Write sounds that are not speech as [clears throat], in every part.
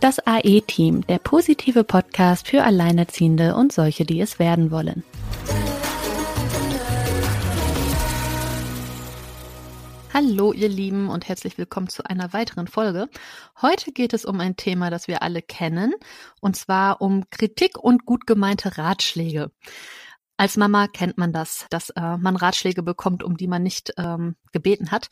Das AE-Team, der positive Podcast für Alleinerziehende und solche, die es werden wollen. Hallo ihr Lieben und herzlich willkommen zu einer weiteren Folge. Heute geht es um ein Thema, das wir alle kennen, und zwar um Kritik und gut gemeinte Ratschläge. Als Mama kennt man das, dass äh, man Ratschläge bekommt, um die man nicht ähm, gebeten hat.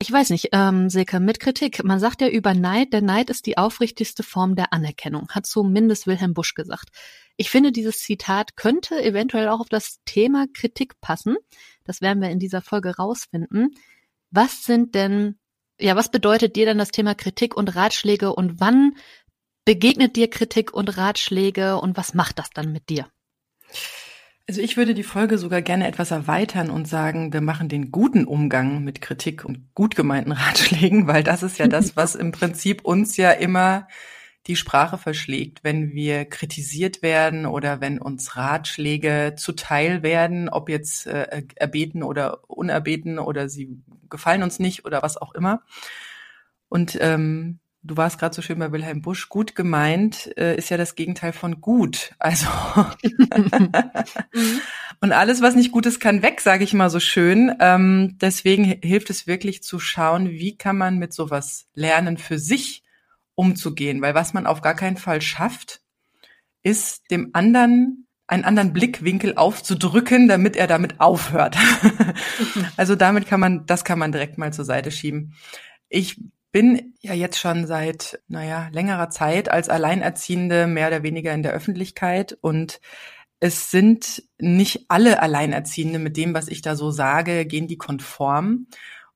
Ich weiß nicht, ähm, Silke, mit Kritik. Man sagt ja über Neid, der Neid ist die aufrichtigste Form der Anerkennung, hat zumindest Wilhelm Busch gesagt. Ich finde, dieses Zitat könnte eventuell auch auf das Thema Kritik passen. Das werden wir in dieser Folge rausfinden. Was sind denn, ja, was bedeutet dir denn das Thema Kritik und Ratschläge und wann begegnet dir Kritik und Ratschläge und was macht das dann mit dir? Also ich würde die Folge sogar gerne etwas erweitern und sagen, wir machen den guten Umgang mit Kritik und gut gemeinten [laughs] Ratschlägen, weil das ist ja das, was im Prinzip uns ja immer die Sprache verschlägt, wenn wir kritisiert werden oder wenn uns Ratschläge zuteil werden, ob jetzt äh, erbeten oder unerbeten oder sie gefallen uns nicht oder was auch immer. Und ähm, du warst gerade so schön bei Wilhelm Busch, gut gemeint äh, ist ja das Gegenteil von gut. Also [laughs] und alles, was nicht gut ist, kann weg, sage ich mal so schön. Ähm, deswegen hilft es wirklich zu schauen, wie kann man mit sowas lernen für sich umzugehen. Weil was man auf gar keinen Fall schafft, ist dem anderen einen anderen Blickwinkel aufzudrücken, damit er damit aufhört. [laughs] also damit kann man, das kann man direkt mal zur Seite schieben. Ich bin ja jetzt schon seit, naja, längerer Zeit als Alleinerziehende mehr oder weniger in der Öffentlichkeit und es sind nicht alle Alleinerziehende mit dem, was ich da so sage, gehen die konform.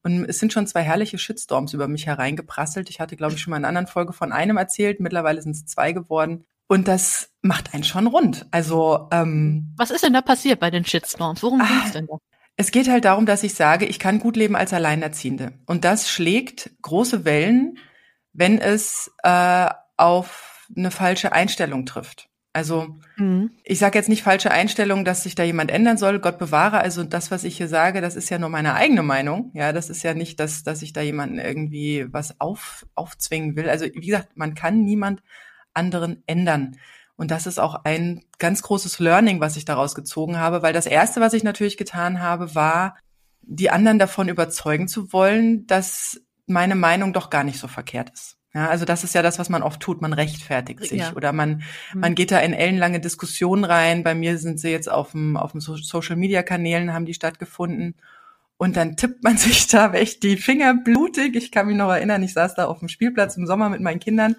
Und es sind schon zwei herrliche Shitstorms über mich hereingeprasselt. Ich hatte, glaube ich, schon mal in einer anderen Folge von einem erzählt. Mittlerweile sind es zwei geworden. Und das macht einen schon rund. Also ähm, was ist denn da passiert bei den Shitstorms? Worum ah, geht's denn da? Es geht halt darum, dass ich sage, ich kann gut leben als Alleinerziehende. Und das schlägt große Wellen, wenn es äh, auf eine falsche Einstellung trifft. Also mhm. ich sage jetzt nicht falsche Einstellung, dass sich da jemand ändern soll. Gott bewahre. Also das, was ich hier sage, das ist ja nur meine eigene Meinung. Ja, das ist ja nicht, dass, dass ich da jemanden irgendwie was auf, aufzwingen will. Also wie gesagt, man kann niemand anderen ändern. Und das ist auch ein ganz großes Learning, was ich daraus gezogen habe, weil das erste, was ich natürlich getan habe, war, die anderen davon überzeugen zu wollen, dass meine Meinung doch gar nicht so verkehrt ist. Ja, also das ist ja das, was man oft tut. Man rechtfertigt sich ja. oder man, mhm. man geht da in ellenlange Diskussionen rein. Bei mir sind sie jetzt auf dem, auf dem Social Media Kanälen haben die stattgefunden. Und dann tippt man [laughs] sich da echt die Finger blutig. Ich kann mich noch erinnern, ich saß da auf dem Spielplatz im Sommer mit meinen Kindern.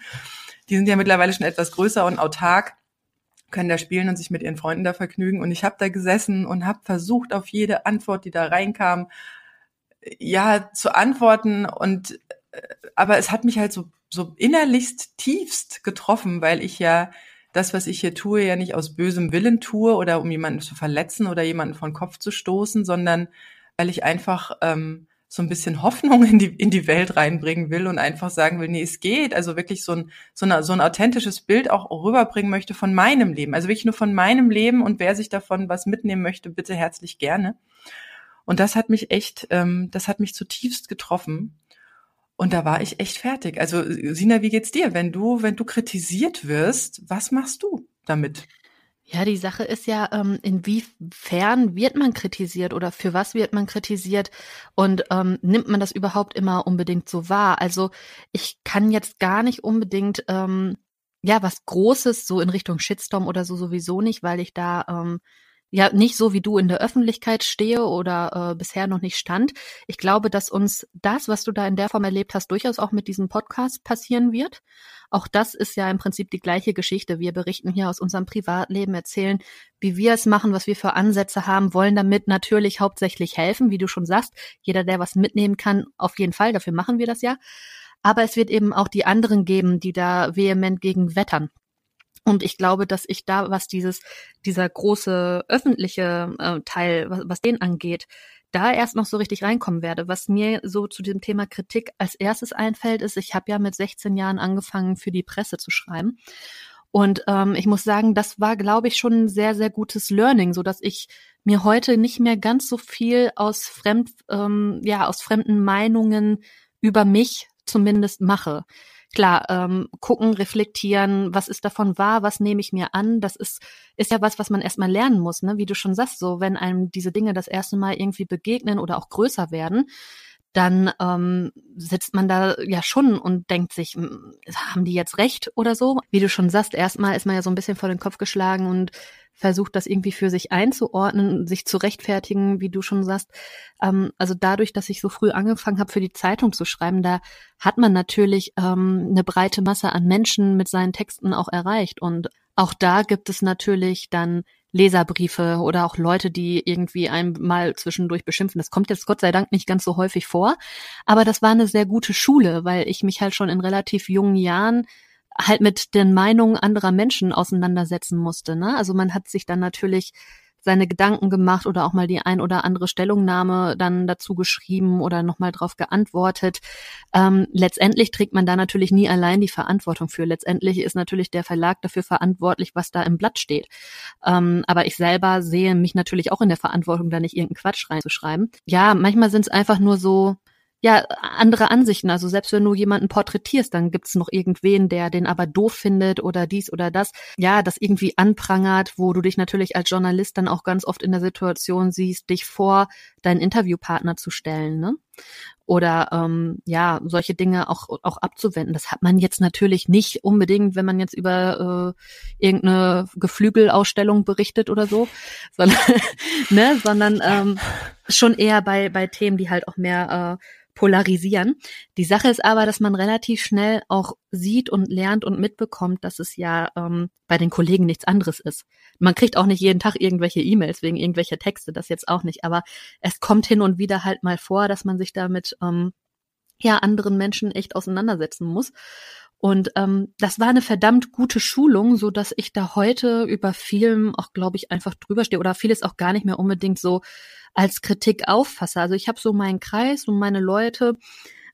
Die sind ja mittlerweile schon etwas größer und autark, können da spielen und sich mit ihren Freunden da vergnügen. Und ich habe da gesessen und habe versucht, auf jede Antwort, die da reinkam, ja, zu antworten. Und äh, aber es hat mich halt so so innerlichst tiefst getroffen, weil ich ja das, was ich hier tue, ja nicht aus bösem Willen tue oder um jemanden zu verletzen oder jemanden von Kopf zu stoßen, sondern weil ich einfach ähm, so ein bisschen Hoffnung in die, in die Welt reinbringen will und einfach sagen will, nee, es geht. Also wirklich so ein, so, eine, so ein authentisches Bild auch rüberbringen möchte von meinem Leben. Also wirklich nur von meinem Leben und wer sich davon was mitnehmen möchte, bitte herzlich gerne. Und das hat mich echt, ähm, das hat mich zutiefst getroffen. Und da war ich echt fertig. Also Sina, wie geht's dir? Wenn du, wenn du kritisiert wirst, was machst du damit? Ja, die Sache ist ja, ähm, inwiefern wird man kritisiert oder für was wird man kritisiert und ähm, nimmt man das überhaupt immer unbedingt so wahr? Also ich kann jetzt gar nicht unbedingt ähm, ja was Großes so in Richtung Shitstorm oder so sowieso nicht, weil ich da ähm, ja nicht so wie du in der Öffentlichkeit stehe oder äh, bisher noch nicht stand. Ich glaube, dass uns das, was du da in der Form erlebt hast, durchaus auch mit diesem Podcast passieren wird. Auch das ist ja im Prinzip die gleiche Geschichte. Wir berichten hier aus unserem Privatleben, erzählen, wie wir es machen, was wir für Ansätze haben, wollen damit natürlich hauptsächlich helfen, wie du schon sagst. Jeder, der was mitnehmen kann, auf jeden Fall, dafür machen wir das ja. Aber es wird eben auch die anderen geben, die da vehement gegen wettern. Und ich glaube, dass ich da, was dieses, dieser große öffentliche äh, Teil, was, was den angeht, da erst noch so richtig reinkommen werde. Was mir so zu dem Thema Kritik als erstes einfällt, ist, ich habe ja mit 16 Jahren angefangen, für die Presse zu schreiben. Und ähm, ich muss sagen, das war, glaube ich, schon ein sehr, sehr gutes Learning, so dass ich mir heute nicht mehr ganz so viel aus fremd, ähm, ja, aus fremden Meinungen über mich zumindest mache klar, ähm, gucken, reflektieren, was ist davon wahr, was nehme ich mir an, das ist, ist ja was, was man erstmal lernen muss, ne? wie du schon sagst, so wenn einem diese Dinge das erste Mal irgendwie begegnen oder auch größer werden, dann ähm, sitzt man da ja schon und denkt sich, hm, haben die jetzt recht oder so? Wie du schon sagst, erstmal ist man ja so ein bisschen vor den Kopf geschlagen und versucht das irgendwie für sich einzuordnen, sich zu rechtfertigen, wie du schon sagst. Ähm, also dadurch, dass ich so früh angefangen habe, für die Zeitung zu schreiben, da hat man natürlich ähm, eine breite Masse an Menschen mit seinen Texten auch erreicht. Und auch da gibt es natürlich dann Leserbriefe oder auch Leute, die irgendwie einmal zwischendurch beschimpfen. Das kommt jetzt Gott sei Dank nicht ganz so häufig vor. Aber das war eine sehr gute Schule, weil ich mich halt schon in relativ jungen Jahren halt mit den Meinungen anderer Menschen auseinandersetzen musste. Ne? Also man hat sich dann natürlich seine Gedanken gemacht oder auch mal die ein oder andere Stellungnahme dann dazu geschrieben oder nochmal drauf geantwortet. Ähm, letztendlich trägt man da natürlich nie allein die Verantwortung für. Letztendlich ist natürlich der Verlag dafür verantwortlich, was da im Blatt steht. Ähm, aber ich selber sehe mich natürlich auch in der Verantwortung, da nicht irgendeinen Quatsch reinzuschreiben. Ja, manchmal sind es einfach nur so ja, andere Ansichten. Also selbst wenn du jemanden porträtierst, dann gibt's noch irgendwen, der den aber doof findet oder dies oder das. Ja, das irgendwie anprangert, wo du dich natürlich als Journalist dann auch ganz oft in der Situation siehst, dich vor deinen Interviewpartner zu stellen, ne? Oder ähm, ja, solche Dinge auch, auch abzuwenden. Das hat man jetzt natürlich nicht unbedingt, wenn man jetzt über äh, irgendeine Geflügelausstellung berichtet oder so, sondern, [laughs] ne, sondern ähm, schon eher bei, bei Themen, die halt auch mehr äh, polarisieren. Die Sache ist aber, dass man relativ schnell auch sieht und lernt und mitbekommt, dass es ja ähm, bei den Kollegen nichts anderes ist. Man kriegt auch nicht jeden Tag irgendwelche E-Mails wegen irgendwelcher Texte, das jetzt auch nicht. Aber es kommt hin und wieder halt mal vor, dass man sich damit ähm, ja anderen Menschen echt auseinandersetzen muss. Und ähm, das war eine verdammt gute Schulung, so dass ich da heute über vielem auch, glaube ich, einfach drüber stehe oder vieles auch gar nicht mehr unbedingt so als Kritik auffasse. Also ich habe so meinen Kreis und meine Leute.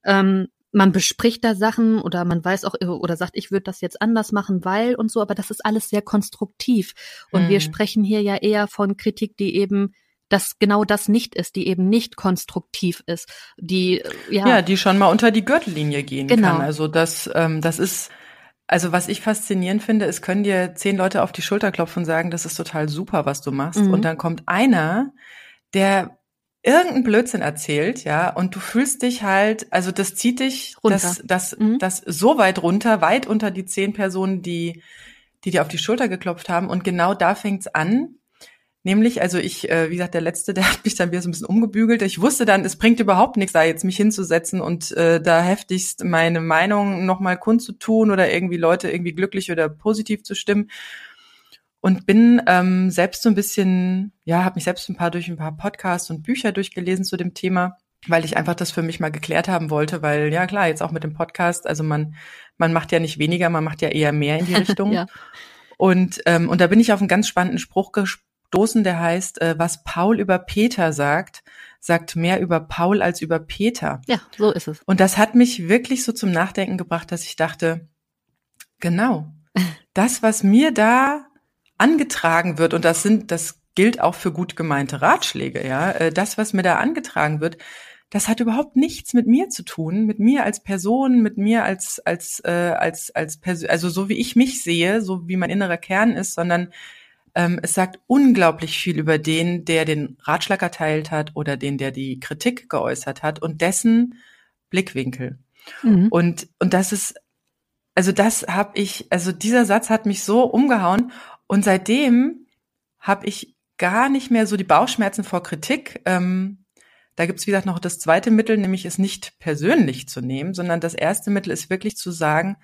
Ähm, man bespricht da Sachen oder man weiß auch oder sagt, ich würde das jetzt anders machen, weil und so, aber das ist alles sehr konstruktiv. Und mhm. wir sprechen hier ja eher von Kritik, die eben das genau das nicht ist, die eben nicht konstruktiv ist, die ja, ja die schon mal unter die Gürtellinie gehen genau. kann. Also das, ähm, das ist also was ich faszinierend finde, es können dir zehn Leute auf die Schulter klopfen und sagen, das ist total super, was du machst. Mhm. Und dann kommt einer, der irgendeinen Blödsinn erzählt, ja, und du fühlst dich halt, also das zieht dich, runter. das, das, mhm. das so weit runter, weit unter die zehn Personen, die, die dir auf die Schulter geklopft haben. Und genau da fängt's an. Nämlich, also ich, äh, wie gesagt, der Letzte, [laughs] der hat mich dann wieder so ein bisschen umgebügelt. Ich wusste dann, es bringt überhaupt nichts, da jetzt mich hinzusetzen und äh, da heftigst meine Meinung nochmal kundzutun oder irgendwie Leute irgendwie glücklich oder positiv zu stimmen und bin ähm, selbst so ein bisschen, ja, habe mich selbst ein paar durch ein paar Podcasts und Bücher durchgelesen zu dem Thema, weil ich einfach das für mich mal geklärt haben wollte, weil ja klar, jetzt auch mit dem Podcast, also man man macht ja nicht weniger, man macht ja eher mehr in die [laughs] Richtung. ja. Und ähm, und da bin ich auf einen ganz spannenden Spruch gestoßen, der heißt, äh, was Paul über Peter sagt, sagt mehr über Paul als über Peter. Ja, so ist es. Und das hat mich wirklich so zum Nachdenken gebracht, dass ich dachte, genau, das, was mir da angetragen wird, und das sind, das gilt auch für gut gemeinte Ratschläge, ja, äh, das, was mir da angetragen wird, das hat überhaupt nichts mit mir zu tun, mit mir als Person, mit mir als als äh, als als Person, also so wie ich mich sehe, so wie mein innerer Kern ist, sondern ähm, es sagt unglaublich viel über den, der den Ratschlag erteilt hat oder den, der die Kritik geäußert hat und dessen Blickwinkel. Mhm. Und und das ist also das habe ich, also dieser Satz hat mich so umgehauen und seitdem habe ich gar nicht mehr so die Bauchschmerzen vor Kritik. Ähm, da gibt's wie gesagt noch das zweite Mittel, nämlich es nicht persönlich zu nehmen, sondern das erste Mittel ist wirklich zu sagen,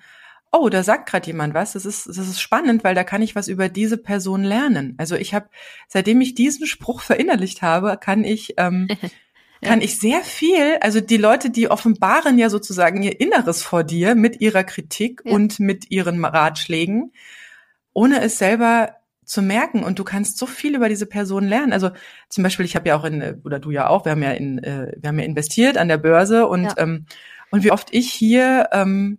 oh, da sagt gerade jemand was, das ist, das ist spannend, weil da kann ich was über diese Person lernen. Also ich habe, seitdem ich diesen Spruch verinnerlicht habe, kann ich, ähm, [laughs] ja. kann ich sehr viel, also die Leute, die offenbaren ja sozusagen ihr Inneres vor dir mit ihrer Kritik ja. und mit ihren Ratschlägen ohne es selber zu merken und du kannst so viel über diese Person lernen. Also zum Beispiel, ich habe ja auch in, oder du ja auch, wir haben ja in, äh, wir haben ja investiert an der Börse und ja. ähm, und wie oft ich hier ähm,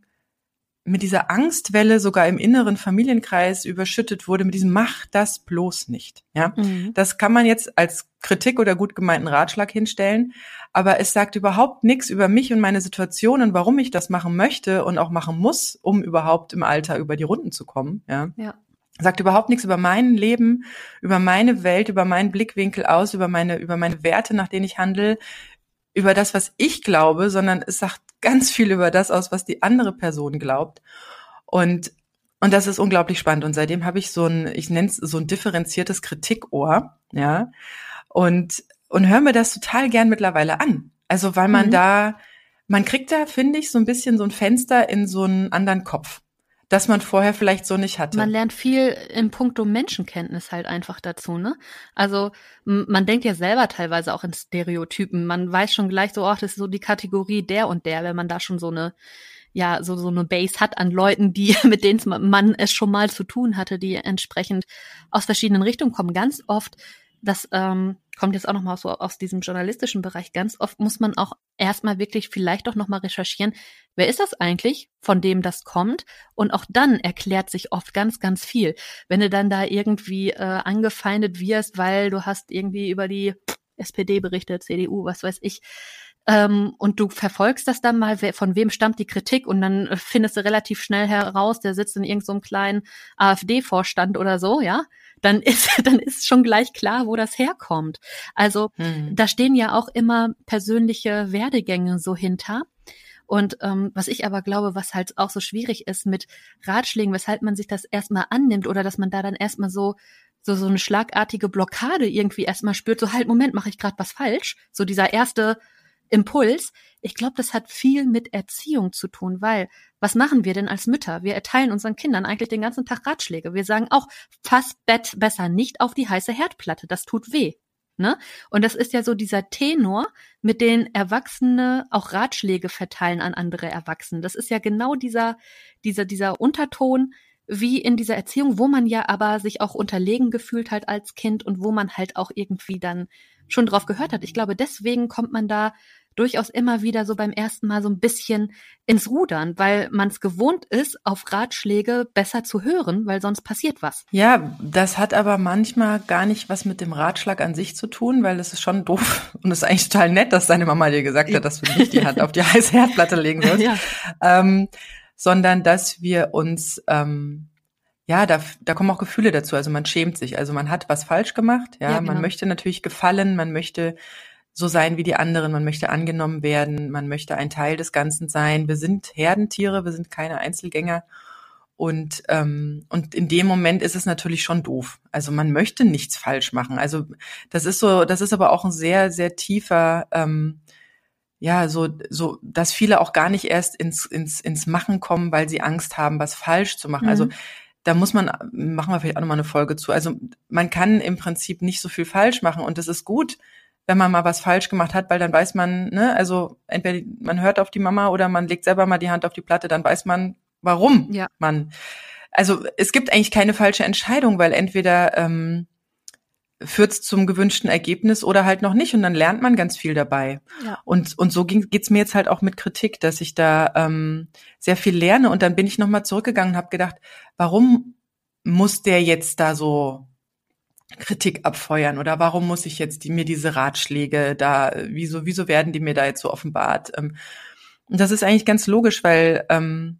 mit dieser Angstwelle sogar im inneren Familienkreis überschüttet wurde mit diesem Mach das bloß nicht. Ja, mhm. das kann man jetzt als Kritik oder gut gemeinten Ratschlag hinstellen, aber es sagt überhaupt nichts über mich und meine Situation und warum ich das machen möchte und auch machen muss, um überhaupt im Alter über die Runden zu kommen. Ja. ja. Sagt überhaupt nichts über mein Leben, über meine Welt, über meinen Blickwinkel aus, über meine, über meine Werte, nach denen ich handle, über das, was ich glaube, sondern es sagt ganz viel über das aus, was die andere Person glaubt. Und und das ist unglaublich spannend. Und seitdem habe ich so ein, ich nenne es so ein differenziertes Kritikohr, ja. Und, und höre mir das total gern mittlerweile an. Also, weil man mhm. da, man kriegt da, finde ich, so ein bisschen so ein Fenster in so einen anderen Kopf, das man vorher vielleicht so nicht hatte. Man lernt viel in puncto Menschenkenntnis halt einfach dazu, ne? Also, man denkt ja selber teilweise auch in Stereotypen. Man weiß schon gleich so, ach, das ist so die Kategorie der und der, wenn man da schon so eine ja so so eine Base hat an Leuten, die [laughs] mit denen man es schon mal zu tun hatte, die entsprechend aus verschiedenen Richtungen kommen. Ganz oft, das ähm, kommt jetzt auch noch mal so aus diesem journalistischen Bereich. Ganz oft muss man auch erstmal wirklich vielleicht auch noch mal recherchieren, wer ist das eigentlich, von dem das kommt? Und auch dann erklärt sich oft ganz, ganz viel. Wenn du dann da irgendwie äh, angefeindet wirst, weil du hast irgendwie über die SPD berichtet, CDU, was weiß ich, ähm, und du verfolgst das dann mal, von wem stammt die Kritik und dann äh, findest du relativ schnell heraus, der sitzt in irgendeinem so kleinen AfD-Vorstand oder so, ja, dann [laughs] ist, dann ist schon gleich klar, wo das herkommt. Also hm. da stehen ja auch immer persönliche Werdegänge so hinter. Und ähm, was ich aber glaube, was halt auch so schwierig ist mit Ratschlägen, weshalb man sich das erstmal annimmt oder dass man da dann erstmal so so so eine schlagartige Blockade irgendwie erstmal spürt, so halt Moment, mache ich gerade was falsch? So dieser erste Impuls. Ich glaube, das hat viel mit Erziehung zu tun, weil was machen wir denn als Mütter? Wir erteilen unseren Kindern eigentlich den ganzen Tag Ratschläge. Wir sagen auch, fass Bett besser nicht auf die heiße Herdplatte, das tut weh. Ne? Und das ist ja so dieser Tenor, mit den Erwachsene auch Ratschläge verteilen an andere Erwachsene. Das ist ja genau dieser, dieser, dieser Unterton, wie in dieser Erziehung, wo man ja aber sich auch unterlegen gefühlt hat als Kind und wo man halt auch irgendwie dann schon drauf gehört hat. Ich glaube, deswegen kommt man da durchaus immer wieder so beim ersten Mal so ein bisschen ins Rudern, weil man es gewohnt ist, auf Ratschläge besser zu hören, weil sonst passiert was. Ja, das hat aber manchmal gar nicht was mit dem Ratschlag an sich zu tun, weil es ist schon doof [laughs] und es ist eigentlich total nett, dass deine Mama dir gesagt hat, dass du nicht die Hand auf die [laughs] heiße Herdplatte legen sollst, ja. ähm, sondern dass wir uns ähm, ja, da, da kommen auch Gefühle dazu. Also man schämt sich. Also man hat was falsch gemacht. Ja, ja genau. man möchte natürlich gefallen. Man möchte so sein wie die anderen, man möchte angenommen werden, man möchte ein Teil des Ganzen sein. Wir sind Herdentiere, wir sind keine Einzelgänger. Und, ähm, und in dem Moment ist es natürlich schon doof. Also man möchte nichts falsch machen. Also das ist so, das ist aber auch ein sehr, sehr tiefer, ähm, ja, so, so, dass viele auch gar nicht erst ins, ins, ins Machen kommen, weil sie Angst haben, was falsch zu machen. Also mhm. Also da muss man, machen wir vielleicht auch nochmal eine Folge zu. Also man kann im Prinzip nicht so viel falsch machen und es ist gut, wenn man mal was falsch gemacht hat, weil dann weiß man, ne, also entweder man hört auf die Mama oder man legt selber mal die Hand auf die Platte, dann weiß man, warum ja. man. Also es gibt eigentlich keine falsche Entscheidung, weil entweder ähm, führt es zum gewünschten Ergebnis oder halt noch nicht und dann lernt man ganz viel dabei. Ja. Und, und so ging, geht's mir jetzt halt auch mit Kritik, dass ich da ähm, sehr viel lerne und dann bin ich nochmal zurückgegangen und habe gedacht, warum muss der jetzt da so Kritik abfeuern oder warum muss ich jetzt die, mir diese Ratschläge da, wieso, wieso werden die mir da jetzt so offenbart? Ähm, und das ist eigentlich ganz logisch, weil, ähm,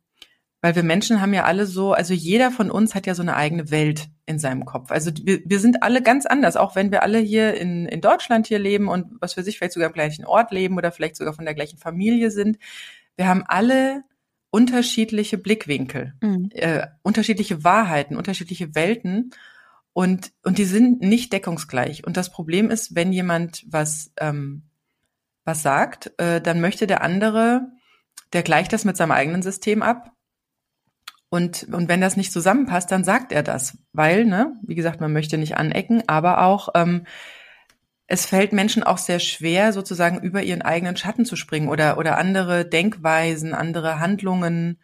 weil wir Menschen haben ja alle so, also jeder von uns hat ja so eine eigene Welt in seinem Kopf. Also wir, wir sind alle ganz anders, auch wenn wir alle hier in, in Deutschland hier leben und was für sich vielleicht sogar im gleichen Ort leben oder vielleicht sogar von der gleichen Familie sind. Wir haben alle unterschiedliche Blickwinkel, mhm. äh, unterschiedliche Wahrheiten, unterschiedliche Welten. Und, und die sind nicht deckungsgleich. Und das Problem ist, wenn jemand was, ähm, was sagt, äh, dann möchte der andere, der gleicht das mit seinem eigenen System ab. Und, und wenn das nicht zusammenpasst, dann sagt er das. Weil, ne, wie gesagt, man möchte nicht anecken, aber auch, ähm, es fällt Menschen auch sehr schwer, sozusagen über ihren eigenen Schatten zu springen oder, oder andere Denkweisen, andere Handlungen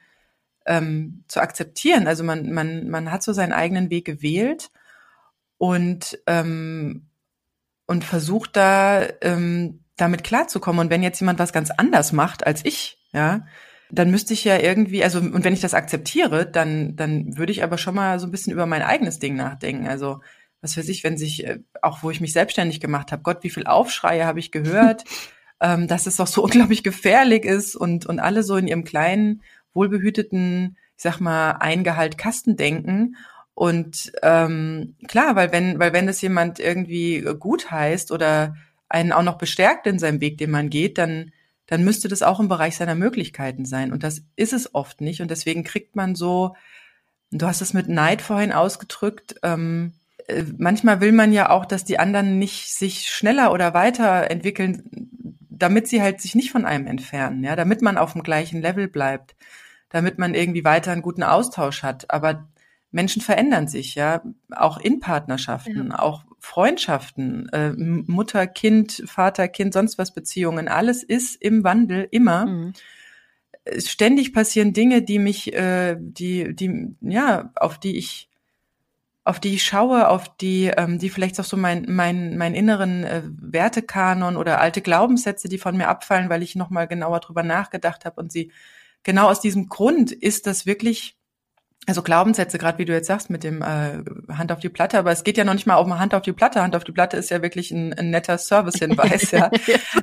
ähm, zu akzeptieren. Also man, man, man hat so seinen eigenen Weg gewählt und, ähm, und versucht da ähm, damit klarzukommen. Und wenn jetzt jemand was ganz anders macht als ich, ja, dann müsste ich ja irgendwie, also und wenn ich das akzeptiere, dann dann würde ich aber schon mal so ein bisschen über mein eigenes Ding nachdenken. Also was weiß ich, wenn sich, äh, auch wo ich mich selbstständig gemacht habe, Gott, wie viel Aufschreie habe ich gehört, [laughs] ähm, dass es doch so unglaublich gefährlich ist und, und alle so in ihrem kleinen, wohlbehüteten, ich sag mal, Eingehalt Kasten denken. Und ähm, klar, weil wenn, weil wenn es jemand irgendwie gut heißt oder einen auch noch bestärkt in seinem Weg, den man geht, dann, dann müsste das auch im Bereich seiner Möglichkeiten sein. Und das ist es oft nicht. Und deswegen kriegt man so, du hast es mit Neid vorhin ausgedrückt, ähm, äh, manchmal will man ja auch, dass die anderen nicht sich schneller oder weiter entwickeln, damit sie halt sich nicht von einem entfernen, ja, damit man auf dem gleichen Level bleibt, damit man irgendwie weiter einen guten Austausch hat. Aber Menschen verändern sich, ja, auch in Partnerschaften, ja. auch Freundschaften, äh, Mutter, Kind, Vater, Kind, sonst was Beziehungen, alles ist im Wandel immer. Mhm. Ständig passieren Dinge, die mich, äh, die, die, ja, auf die ich auf die ich schaue, auf die, ähm, die vielleicht auch so mein, mein, mein inneren äh, Wertekanon oder alte Glaubenssätze, die von mir abfallen, weil ich nochmal genauer drüber nachgedacht habe und sie genau aus diesem Grund ist das wirklich, also Glaubenssätze, gerade wie du jetzt sagst, mit dem äh, Hand auf die Platte, aber es geht ja noch nicht mal um Hand auf die Platte. Hand auf die Platte ist ja wirklich ein, ein netter Servicehinweis, [laughs] ja.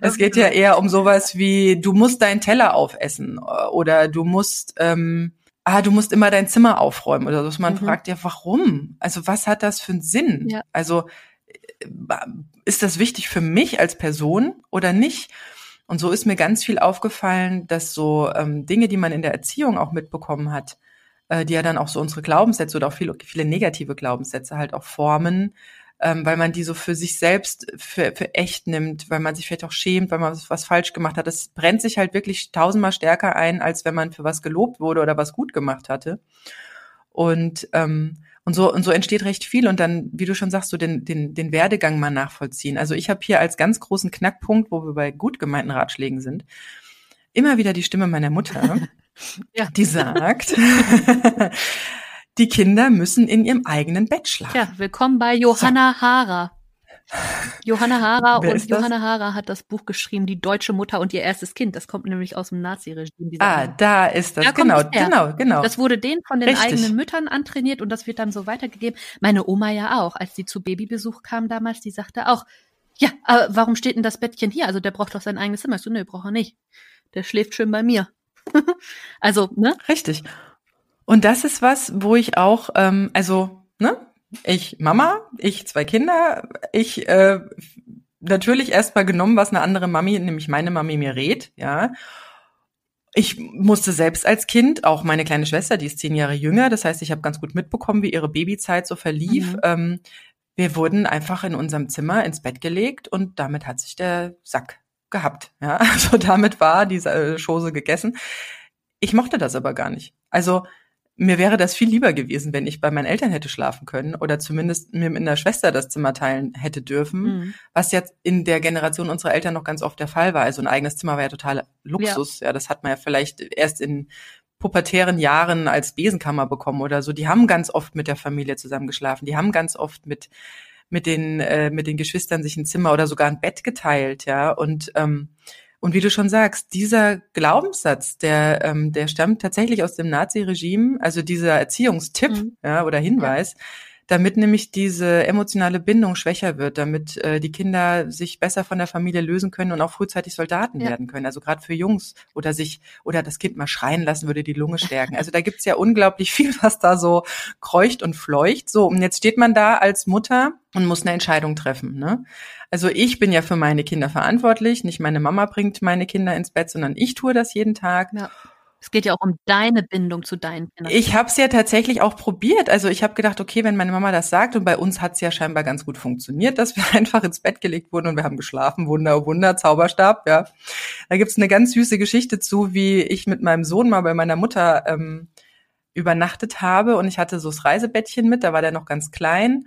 es geht ja eher um sowas wie, du musst deinen Teller aufessen oder du musst ähm, ah, du musst immer dein Zimmer aufräumen oder so. Man mhm. fragt ja, warum? Also was hat das für einen Sinn? Ja. Also äh, ist das wichtig für mich als Person oder nicht? Und so ist mir ganz viel aufgefallen, dass so ähm, Dinge, die man in der Erziehung auch mitbekommen hat, äh, die ja dann auch so unsere Glaubenssätze oder auch viele, viele negative Glaubenssätze halt auch formen, ähm, weil man die so für sich selbst für, für echt nimmt, weil man sich vielleicht auch schämt, weil man was, was falsch gemacht hat. Das brennt sich halt wirklich tausendmal stärker ein, als wenn man für was gelobt wurde oder was gut gemacht hatte. Und ähm, und so, und so entsteht recht viel und dann, wie du schon sagst, so den, den, den Werdegang mal nachvollziehen. Also ich habe hier als ganz großen Knackpunkt, wo wir bei gut gemeinten Ratschlägen sind, immer wieder die Stimme meiner Mutter, [laughs] ja. die sagt, [laughs] die Kinder müssen in ihrem eigenen Bett schlafen. Ja, willkommen bei Johanna so. Hara. Johanna Hara und Johanna Hara hat das Buch geschrieben, Die deutsche Mutter und ihr erstes Kind. Das kommt nämlich aus dem Naziregime. Ah, da ist das. Da genau, genau, genau. Das wurde denen von den Richtig. eigenen Müttern antrainiert und das wird dann so weitergegeben. Meine Oma ja auch, als die zu Babybesuch kam damals, die sagte auch, ja, aber warum steht denn das Bettchen hier? Also der braucht doch sein eigenes Zimmer. Ich so, nö, braucht er nicht. Der schläft schön bei mir. [laughs] also, ne? Richtig. Und das ist was, wo ich auch, ähm, also, ne, ich Mama, ich zwei Kinder, ich äh, natürlich erstmal genommen, was eine andere Mami, nämlich meine Mami mir rät, ja. Ich musste selbst als Kind, auch meine kleine Schwester, die ist zehn Jahre jünger, das heißt, ich habe ganz gut mitbekommen, wie ihre Babyzeit so verlief. Mhm. Ähm, wir wurden einfach in unserem Zimmer ins Bett gelegt und damit hat sich der Sack gehabt. Ja, [laughs] also damit war diese äh, Chose gegessen. Ich mochte das aber gar nicht. Also mir wäre das viel lieber gewesen, wenn ich bei meinen Eltern hätte schlafen können oder zumindest mir mit einer Schwester das Zimmer teilen hätte dürfen, mhm. was jetzt in der Generation unserer Eltern noch ganz oft der Fall war. Also ein eigenes Zimmer war ja total Luxus. Ja, ja das hat man ja vielleicht erst in pubertären Jahren als Besenkammer bekommen oder so. Die haben ganz oft mit der Familie zusammen geschlafen. Die haben ganz oft mit mit den äh, mit den Geschwistern sich ein Zimmer oder sogar ein Bett geteilt, ja und ähm, und wie du schon sagst, dieser Glaubenssatz, der, ähm, der stammt tatsächlich aus dem Nazi-Regime, also dieser Erziehungstipp mhm. ja, oder Hinweis, ja. Damit nämlich diese emotionale Bindung schwächer wird, damit äh, die Kinder sich besser von der Familie lösen können und auch frühzeitig Soldaten ja. werden können. Also gerade für Jungs oder sich oder das Kind mal schreien lassen würde die Lunge stärken. Also da gibt's ja unglaublich viel, was da so kreucht und fleucht. So, und jetzt steht man da als Mutter und muss eine Entscheidung treffen. Ne? Also ich bin ja für meine Kinder verantwortlich. Nicht meine Mama bringt meine Kinder ins Bett, sondern ich tue das jeden Tag. Ja. Es geht ja auch um deine Bindung zu deinen Kindern. Ich habe es ja tatsächlich auch probiert. Also ich habe gedacht, okay, wenn meine Mama das sagt und bei uns hat es ja scheinbar ganz gut funktioniert, dass wir [laughs] einfach ins Bett gelegt wurden und wir haben geschlafen. Wunder, Wunder, Zauberstab, ja. Da gibt's eine ganz süße Geschichte zu, wie ich mit meinem Sohn mal bei meiner Mutter ähm, übernachtet habe und ich hatte so das Reisebettchen mit, da war der noch ganz klein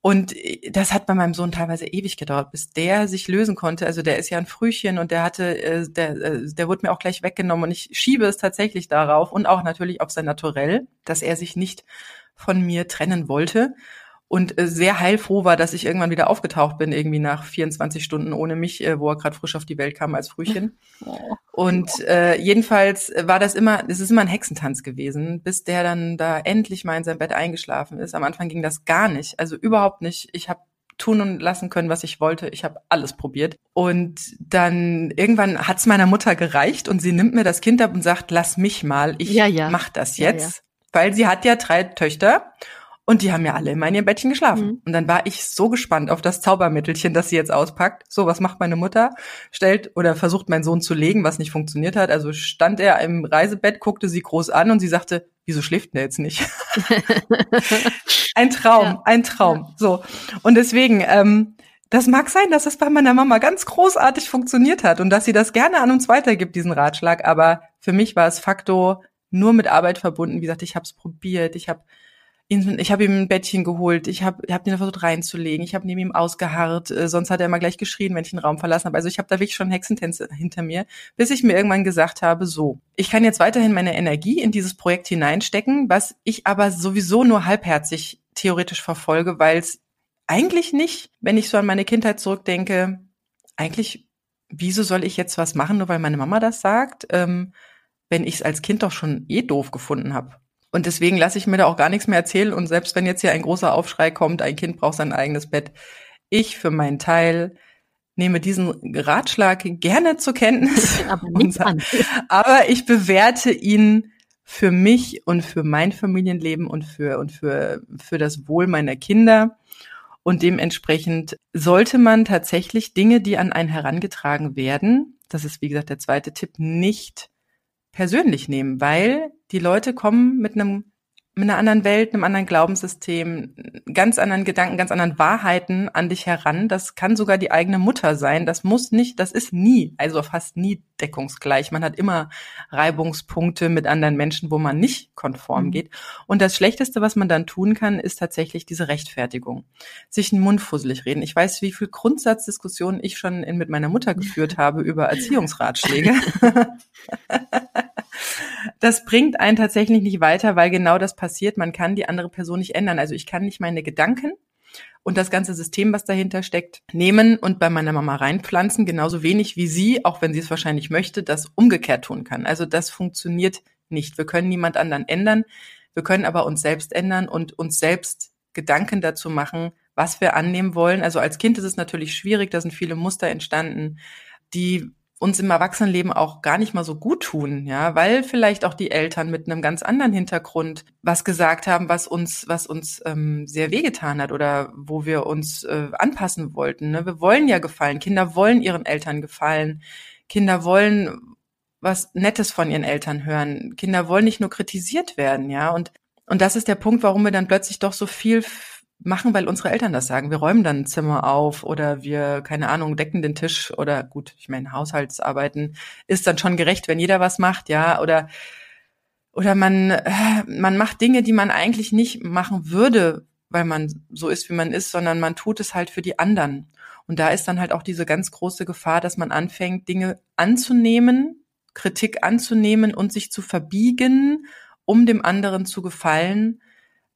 und äh, das hat bei meinem Sohn teilweise ewig gedauert, bis der sich lösen konnte. Also der ist ja ein Frühchen und der hatte, äh, der, äh, der wurde mir auch gleich weggenommen und ich schiebe es tatsächlich darauf und auch natürlich auf sein Naturell, dass er sich nicht von mir trennen wollte. Und äh, sehr heilfroh war, dass ich irgendwann wieder aufgetaucht bin, irgendwie nach 24 Stunden ohne mich, äh, wo er gerade frisch auf die Welt kam als Frühchen. [laughs] Oh. Und äh, jedenfalls war das immer, es ist immer ein Hexentanz gewesen, bis der dann da endlich mal in sein Bett eingeschlafen ist. Am Anfang ging das gar nicht, also überhaupt nicht. Ich habe tun und lassen können, was ich wollte. Ich habe alles probiert. Und dann irgendwann hat's meiner Mutter gereicht und sie nimmt mir das Kind ab und sagt, lass mich mal, ich ja, ja. mach das jetzt. Ja, ja. Weil sie hat ja drei Töchter und die haben ja alle immer in ihrem Bettchen geschlafen. Mhm. Und dann war ich so gespannt auf das Zaubermittelchen, das sie jetzt auspackt. So, was macht meine Mutter? Stellt oder versucht meinen Sohn zu legen, was nicht funktioniert hat. Also stand er im Reisebett, guckte sie groß an und sie sagte, wieso schläft der jetzt nicht? [laughs] ein Traum, ja. ein Traum. So. Und deswegen, ähm, das mag sein, dass das bei meiner Mama ganz großartig funktioniert hat und dass sie das gerne an uns weitergibt, diesen Ratschlag. Aber für mich war es Faktor nur mit Arbeit verbunden. Wie gesagt, ich habe es probiert, ich habe ich habe ihm ein Bettchen geholt, ich habe hab ihn versucht reinzulegen, ich habe neben ihm ausgeharrt, äh, sonst hat er immer gleich geschrien, wenn ich den Raum verlassen habe. Also ich habe da wirklich schon Hexentänze hinter mir, bis ich mir irgendwann gesagt habe, so, ich kann jetzt weiterhin meine Energie in dieses Projekt hineinstecken, was ich aber sowieso nur halbherzig theoretisch verfolge, weil es eigentlich nicht, wenn ich so an meine Kindheit zurückdenke, eigentlich, wieso soll ich jetzt was machen, nur weil meine Mama das sagt, ähm, wenn ich es als Kind doch schon eh doof gefunden habe. Und deswegen lasse ich mir da auch gar nichts mehr erzählen. Und selbst wenn jetzt hier ein großer Aufschrei kommt, ein Kind braucht sein eigenes Bett, ich für meinen Teil nehme diesen Ratschlag gerne zur Kenntnis. [laughs] Aber, [laughs] nichts an. aber ich bewerte ihn für mich und für mein Familienleben und für, und für, für das Wohl meiner Kinder. Und dementsprechend sollte man tatsächlich Dinge, die an einen herangetragen werden, das ist wie gesagt der zweite Tipp, nicht persönlich nehmen, weil die Leute kommen mit einem mit einer anderen Welt, einem anderen Glaubenssystem, ganz anderen Gedanken, ganz anderen Wahrheiten an dich heran. Das kann sogar die eigene Mutter sein. Das muss nicht, das ist nie, also fast nie deckungsgleich. Man hat immer Reibungspunkte mit anderen Menschen, wo man nicht konform mhm. geht. Und das Schlechteste, was man dann tun kann, ist tatsächlich diese Rechtfertigung. Sich einen Mund fusselig reden. Ich weiß, wie viel Grundsatzdiskussionen ich schon in, mit meiner Mutter geführt [laughs] habe über Erziehungsratschläge. [laughs] das bringt einen tatsächlich nicht weiter, weil genau das passiert. Man kann die andere Person nicht ändern. Also ich kann nicht meine Gedanken und das ganze System, was dahinter steckt, nehmen und bei meiner Mama reinpflanzen, genauso wenig wie sie, auch wenn sie es wahrscheinlich möchte, das umgekehrt tun kann. Also das funktioniert nicht. Wir können niemand anderen ändern. Wir können aber uns selbst ändern und uns selbst Gedanken dazu machen, was wir annehmen wollen. Also als Kind ist es natürlich schwierig, da sind viele Muster entstanden, die uns im Erwachsenenleben auch gar nicht mal so gut tun, ja, weil vielleicht auch die Eltern mit einem ganz anderen Hintergrund was gesagt haben, was uns, was uns ähm, sehr wehgetan hat oder wo wir uns äh, anpassen wollten. Ne? Wir wollen ja gefallen. Kinder wollen ihren Eltern gefallen. Kinder wollen was Nettes von ihren Eltern hören. Kinder wollen nicht nur kritisiert werden, ja. Und und das ist der Punkt, warum wir dann plötzlich doch so viel machen, weil unsere Eltern das sagen. Wir räumen dann ein Zimmer auf oder wir, keine Ahnung, decken den Tisch oder gut, ich meine, Haushaltsarbeiten ist dann schon gerecht, wenn jeder was macht, ja, oder oder man äh, man macht Dinge, die man eigentlich nicht machen würde, weil man so ist, wie man ist, sondern man tut es halt für die anderen. Und da ist dann halt auch diese ganz große Gefahr, dass man anfängt, Dinge anzunehmen, Kritik anzunehmen und sich zu verbiegen, um dem anderen zu gefallen,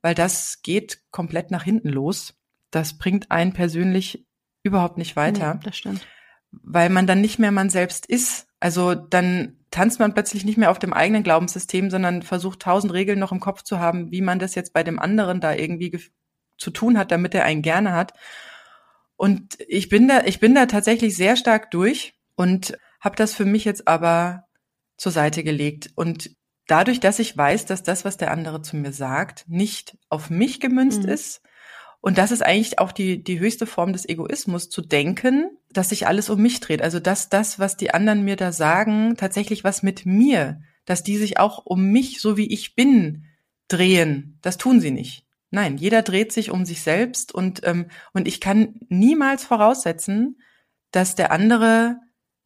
weil das geht komplett nach hinten los. Das bringt einen persönlich überhaupt nicht weiter. Nee, das stimmt. Weil man dann nicht mehr man selbst ist. Also dann tanzt man plötzlich nicht mehr auf dem eigenen Glaubenssystem, sondern versucht tausend Regeln noch im Kopf zu haben, wie man das jetzt bei dem anderen da irgendwie zu tun hat, damit er einen gerne hat. Und ich bin da, ich bin da tatsächlich sehr stark durch und habe das für mich jetzt aber zur Seite gelegt und dadurch, dass ich weiß, dass das, was der andere zu mir sagt, nicht auf mich gemünzt mhm. ist. Und das ist eigentlich auch die, die höchste Form des Egoismus, zu denken, dass sich alles um mich dreht. Also, dass das, was die anderen mir da sagen, tatsächlich was mit mir, dass die sich auch um mich, so wie ich bin, drehen. Das tun sie nicht. Nein, jeder dreht sich um sich selbst und, ähm, und ich kann niemals voraussetzen, dass der andere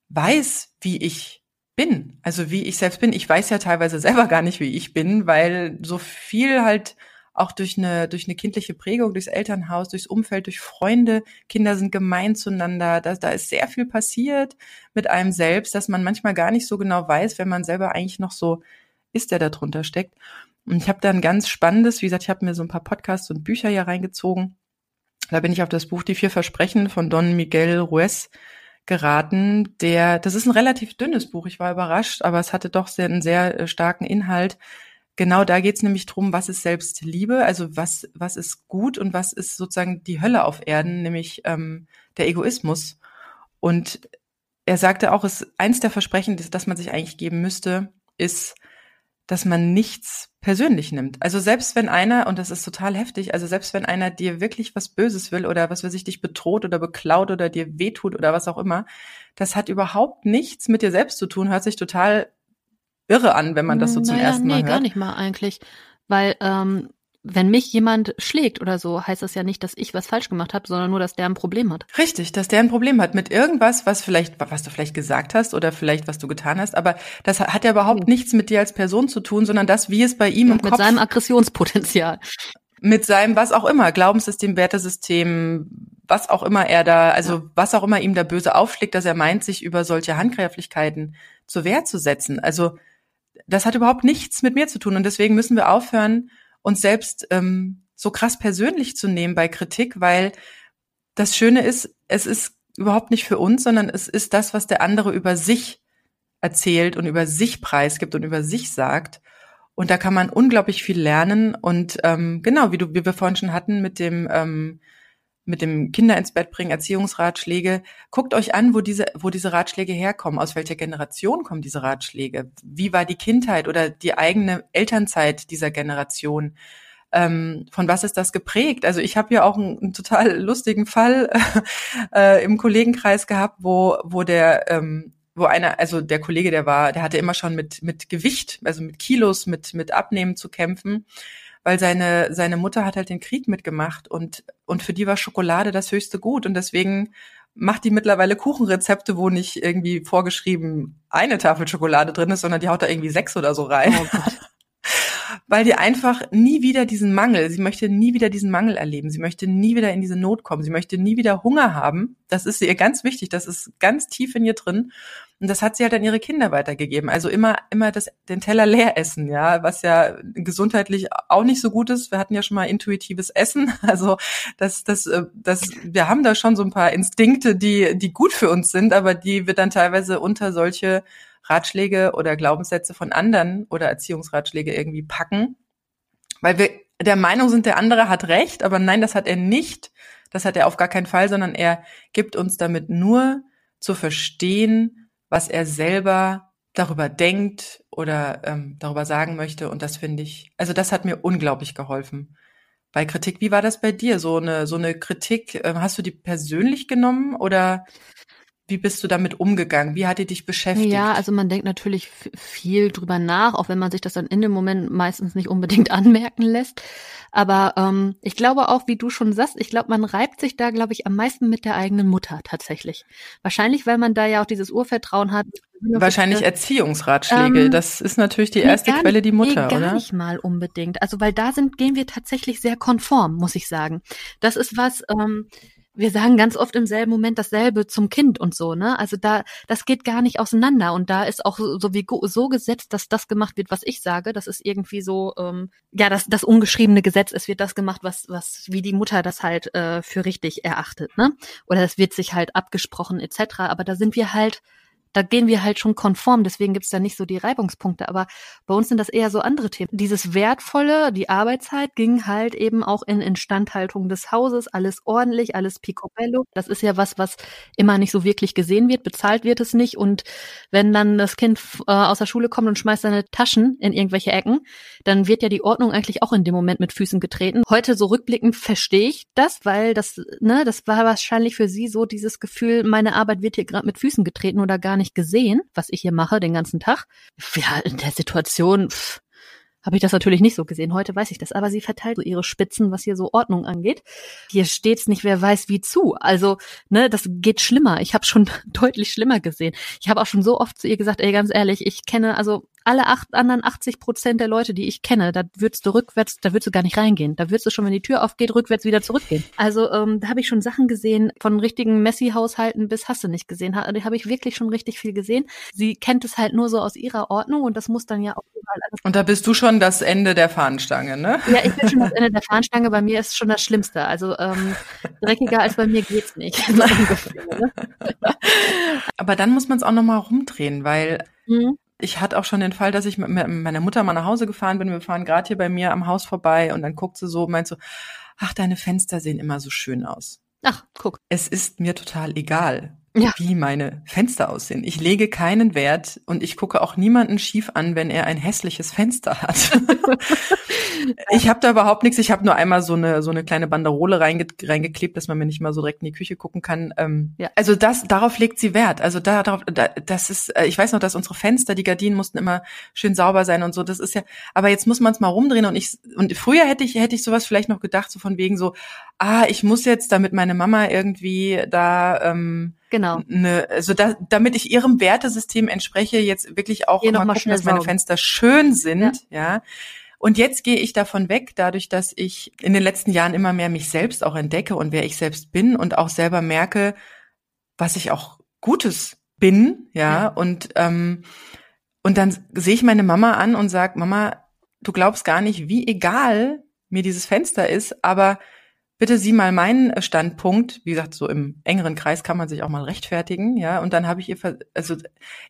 weiß, wie ich bin, also wie ich selbst bin. Ich weiß ja teilweise [laughs] selber gar nicht, wie ich bin, weil so viel halt auch durch eine, durch eine kindliche Prägung, durchs Elternhaus, durchs Umfeld, durch Freunde, Kinder sind gemein zueinander, da, da ist sehr viel passiert mit einem selbst, dass man manchmal gar nicht so genau weiß, wenn man selber eigentlich noch so ist, der da drunter steckt. Und ich habe da ein ganz spannendes, wie gesagt, ich habe mir so ein paar Podcasts und Bücher hier reingezogen. Da bin ich auf das Buch Die vier Versprechen von Don Miguel Ruiz geraten. Der, das ist ein relativ dünnes Buch, ich war überrascht, aber es hatte doch sehr, einen sehr äh, starken Inhalt. Genau da geht es nämlich drum, was ist Selbstliebe, also was, was ist gut und was ist sozusagen die Hölle auf Erden, nämlich ähm, der Egoismus. Und er sagte auch, es eins der Versprechen, das, das man sich eigentlich geben müsste, ist, dass man nichts persönlich nimmt. Also selbst wenn einer, und das ist total heftig, also selbst wenn einer dir wirklich was Böses will oder was weiß ich, dich bedroht oder beklaut oder dir wehtut oder was auch immer, das hat überhaupt nichts mit dir selbst zu tun, hört sich total irre an, wenn man das so zum naja, ersten Mal nee, hört. Nee, gar nicht mal eigentlich. Weil ähm, wenn mich jemand schlägt oder so, heißt das ja nicht, dass ich was falsch gemacht habe, sondern nur, dass der ein Problem hat. Richtig, dass der ein Problem hat mit irgendwas, was vielleicht, was du vielleicht gesagt hast oder vielleicht was du getan hast, aber das hat ja überhaupt oh. nichts mit dir als Person zu tun, sondern das, wie es bei ihm Und im mit Kopf. Mit seinem Aggressionspotenzial. Mit seinem, was auch immer, Glaubenssystem, Wertesystem, was auch immer er da, also ja. was auch immer ihm da böse aufschlägt, dass er meint, sich über solche Handgreiflichkeiten zur Wehr zu setzen. Also, das hat überhaupt nichts mit mir zu tun und deswegen müssen wir aufhören, uns selbst ähm, so krass persönlich zu nehmen bei Kritik, weil das Schöne ist, es ist überhaupt nicht für uns, sondern es ist das, was der andere über sich erzählt und über sich preisgibt und über sich sagt. Und da kann man unglaublich viel lernen. Und ähm, genau, wie du, wie wir vorhin schon hatten mit dem ähm, mit dem Kinder ins Bett bringen, Erziehungsratschläge. Guckt euch an, wo diese, wo diese Ratschläge herkommen. Aus welcher Generation kommen diese Ratschläge? Wie war die Kindheit oder die eigene Elternzeit dieser Generation? Ähm, von was ist das geprägt? Also ich habe ja auch einen, einen, total lustigen Fall [laughs] äh, im Kollegenkreis gehabt, wo, wo der ähm, wo einer, also der Kollege, der war, der hatte immer schon mit, mit Gewicht, also mit Kilos, mit, mit Abnehmen zu kämpfen weil seine, seine Mutter hat halt den Krieg mitgemacht und, und für die war Schokolade das höchste Gut und deswegen macht die mittlerweile Kuchenrezepte, wo nicht irgendwie vorgeschrieben eine Tafel Schokolade drin ist, sondern die haut da irgendwie sechs oder so rein. Oh [laughs] weil die einfach nie wieder diesen Mangel, sie möchte nie wieder diesen Mangel erleben, sie möchte nie wieder in diese Not kommen, sie möchte nie wieder Hunger haben. Das ist ihr ganz wichtig, das ist ganz tief in ihr drin. Und das hat sie halt an ihre Kinder weitergegeben. Also immer, immer das, den Teller leer essen, ja, was ja gesundheitlich auch nicht so gut ist. Wir hatten ja schon mal intuitives Essen. [laughs] Also das, das, äh, das, wir haben da schon so ein paar Instinkte, die, die gut für uns sind, aber die wir dann teilweise unter solche Ratschläge oder Glaubenssätze von anderen oder Erziehungsratschläge irgendwie packen. Weil wir der Meinung sind, der andere hat recht, aber nein, das hat er nicht. Das hat er auf gar keinen Fall, sondern er gibt uns damit nur zu verstehen, was er selber darüber denkt oder ähm, darüber sagen möchte. Und das finde ich, also das hat mir unglaublich geholfen bei Kritik. Wie war das bei dir? So eine, so eine Kritik, äh, hast du die persönlich genommen oder wie bist du damit umgegangen? Wie hat die dich beschäftigt? Ja, also man denkt natürlich viel drüber nach, auch wenn man sich das dann in dem Moment meistens nicht unbedingt [laughs] anmerken lässt. Aber ähm, ich glaube auch, wie du schon sagst, ich glaube, man reibt sich da, glaube ich, am meisten mit der eigenen Mutter tatsächlich. Wahrscheinlich, weil man da ja auch dieses Urvertrauen hat. Wahrscheinlich Erziehungsratschläge. Ähm, das ist natürlich die erste nee, Quelle, die Mutter, nee, gar oder? nicht mal unbedingt. Also weil da sind, gehen wir tatsächlich sehr konform, muss ich sagen. Das ist was. Ähm, wir sagen ganz oft im selben Moment dasselbe zum Kind und so, ne? Also da, das geht gar nicht auseinander und da ist auch so wie so gesetzt, dass das gemacht wird, was ich sage. Das ist irgendwie so, ähm, ja, das, das ungeschriebene Gesetz. Es wird das gemacht, was, was wie die Mutter das halt äh, für richtig erachtet, ne? Oder es wird sich halt abgesprochen etc. Aber da sind wir halt da gehen wir halt schon konform, deswegen gibt's da nicht so die Reibungspunkte. Aber bei uns sind das eher so andere Themen. Dieses Wertvolle, die Arbeitszeit ging halt eben auch in Instandhaltung des Hauses, alles ordentlich, alles picobello. Das ist ja was, was immer nicht so wirklich gesehen wird, bezahlt wird es nicht. Und wenn dann das Kind äh, aus der Schule kommt und schmeißt seine Taschen in irgendwelche Ecken, dann wird ja die Ordnung eigentlich auch in dem Moment mit Füßen getreten. Heute so rückblickend verstehe ich das, weil das, ne, das war wahrscheinlich für sie so dieses Gefühl, meine Arbeit wird hier gerade mit Füßen getreten oder gar nicht nicht gesehen, was ich hier mache den ganzen Tag. Ja, in der Situation habe ich das natürlich nicht so gesehen. Heute weiß ich das. Aber sie verteilt so ihre Spitzen, was hier so Ordnung angeht. Hier steht's nicht, wer weiß wie zu. Also, ne, das geht schlimmer. Ich habe schon [laughs] deutlich schlimmer gesehen. Ich habe auch schon so oft zu ihr gesagt, ey, ganz ehrlich, ich kenne, also alle acht, anderen 80 Prozent der Leute, die ich kenne, da würdest du rückwärts, da würdest du gar nicht reingehen. Da würdest du schon, wenn die Tür aufgeht, rückwärts wieder zurückgehen. Also ähm, da habe ich schon Sachen gesehen, von richtigen Messi-Haushalten bis hast du nicht gesehen. Da habe ich wirklich schon richtig viel gesehen. Sie kennt es halt nur so aus ihrer Ordnung und das muss dann ja auch alles. Und da bist du schon das Ende der Fahnenstange, ne? Ja, ich bin schon das Ende der Fahnenstange. Bei mir ist schon das Schlimmste. Also ähm, dreckiger als bei mir geht's nicht. Ne? Aber dann muss man es auch noch mal rumdrehen, weil mhm. Ich hatte auch schon den Fall, dass ich mit meiner Mutter mal nach Hause gefahren bin. Wir fahren gerade hier bei mir am Haus vorbei und dann guckt sie so, meint so, ach, deine Fenster sehen immer so schön aus. Ach, guck. Es ist mir total egal ja. wie meine Fenster aussehen. Ich lege keinen Wert und ich gucke auch niemanden schief an, wenn er ein hässliches Fenster hat. [laughs] ich habe da überhaupt nichts. Ich habe nur einmal so eine so eine kleine Banderole reinge reingeklebt, dass man mir nicht mal so direkt in die Küche gucken kann. Ähm, ja. Also das darauf legt sie Wert. Also da, darauf, da, das ist. Äh, ich weiß noch, dass unsere Fenster, die Gardinen mussten immer schön sauber sein und so. Das ist ja. Aber jetzt muss man es mal rumdrehen und ich und früher hätte ich hätte ich sowas vielleicht noch gedacht so von wegen so. Ah, ich muss jetzt, damit meine Mama irgendwie da ähm, Genau. Ne, also da, damit ich ihrem Wertesystem entspreche, jetzt wirklich auch Hier mal gucken, dass meine Fenster schön sind, ja. ja. Und jetzt gehe ich davon weg, dadurch, dass ich in den letzten Jahren immer mehr mich selbst auch entdecke und wer ich selbst bin und auch selber merke, was ich auch Gutes bin, ja. ja. Und ähm, und dann sehe ich meine Mama an und sag, Mama, du glaubst gar nicht, wie egal mir dieses Fenster ist, aber bitte sieh mal meinen Standpunkt. Wie gesagt, so im engeren Kreis kann man sich auch mal rechtfertigen, ja. Und dann habe ich ihr, also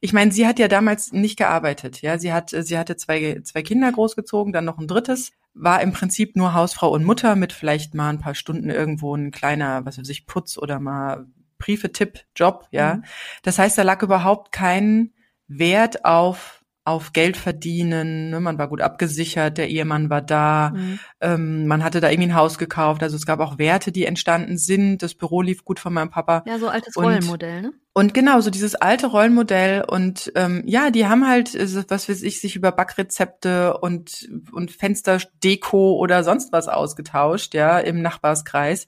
ich meine, sie hat ja damals nicht gearbeitet, ja. Sie hat, sie hatte zwei zwei Kinder großgezogen, dann noch ein drittes, war im Prinzip nur Hausfrau und Mutter mit vielleicht mal ein paar Stunden irgendwo ein kleiner, was weiß ich, Putz oder mal Briefe-Tipp-Job, ja. Mhm. Das heißt, da lag überhaupt kein Wert auf auf Geld verdienen, ne? man war gut abgesichert, der Ehemann war da, mhm. ähm, man hatte da irgendwie ein Haus gekauft, also es gab auch Werte, die entstanden sind, das Büro lief gut von meinem Papa. Ja, so altes Rollenmodell, ne? Und genau, so dieses alte Rollenmodell und ähm, ja, die haben halt, was weiß ich, sich über Backrezepte und, und Fensterdeko oder sonst was ausgetauscht, ja, im Nachbarskreis,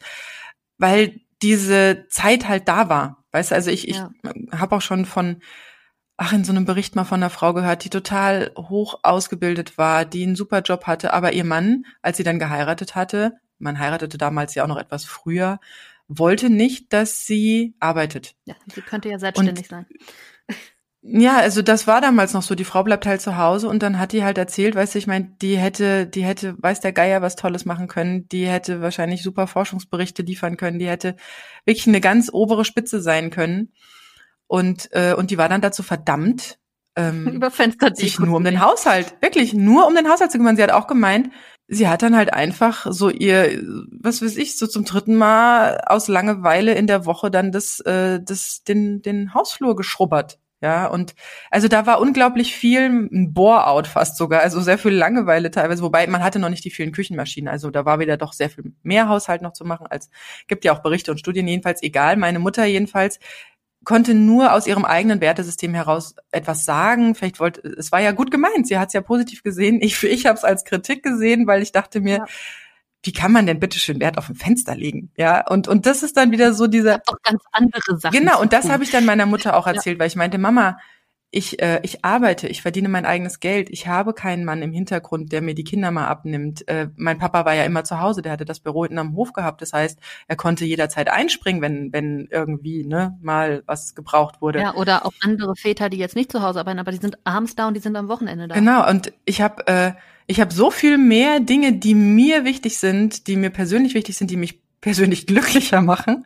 weil diese Zeit halt da war. Weißt du, also ich, ja. ich habe auch schon von ach, in so einem Bericht mal von einer Frau gehört, die total hoch ausgebildet war, die einen super Job hatte, aber ihr Mann, als sie dann geheiratet hatte, man heiratete damals ja auch noch etwas früher, wollte nicht, dass sie arbeitet. Ja, sie könnte ja selbstständig und, sein. [laughs] Ja, also das war damals noch so. Die Frau bleibt halt zu Hause und dann hat die halt erzählt, weißt du, ich meine, die hätte, die hätte, weiß der Geier, was Tolles machen können. Die hätte wahrscheinlich super Forschungsberichte liefern können. Die hätte wirklich eine ganz obere Spitze sein können. Und, äh, und die war dann dazu verdammt, ähm, [laughs] über Fenster sich nur um den Haushalt, wirklich nur um den Haushalt zu kümmern. Sie hat auch gemeint, sie hat dann halt einfach so ihr, was weiß ich, so zum dritten Mal aus Langeweile in der Woche dann das, äh, das, den, den Hausflur geschrubbert. Ja, und also da war unglaublich viel ein Bore-out fast sogar, also sehr viel Langeweile teilweise, wobei man hatte noch nicht die vielen Küchenmaschinen, also da war wieder doch sehr viel mehr Haushalt noch zu machen, als gibt ja auch Berichte und Studien jedenfalls, egal, meine Mutter jedenfalls, konnte nur aus ihrem eigenen Wertesystem heraus etwas sagen. Vielleicht wollte, es war ja gut gemeint, sie hat es ja positiv gesehen. Ich, ich habe es als Kritik gesehen, weil ich dachte mir, ja. wie kann man denn bitte schön Wert auf ein Fenster legen? Ja, und, und das ist dann wieder so dieser. Auch ganz andere Sachen. Genau, und das habe ich dann meiner Mutter auch erzählt, ja. weil ich meinte, Mama, ich, äh, ich arbeite, ich verdiene mein eigenes Geld. Ich habe keinen Mann im Hintergrund, der mir die Kinder mal abnimmt. Äh, mein Papa war ja immer zu Hause, der hatte das Büro hinten am Hof gehabt. Das heißt, er konnte jederzeit einspringen, wenn, wenn irgendwie ne, mal was gebraucht wurde. Ja, oder auch andere Väter, die jetzt nicht zu Hause arbeiten, aber die sind abends da und die sind am Wochenende da. Genau, und ich habe äh, ich hab so viel mehr Dinge, die mir wichtig sind, die mir persönlich wichtig sind, die mich persönlich [laughs] glücklicher machen,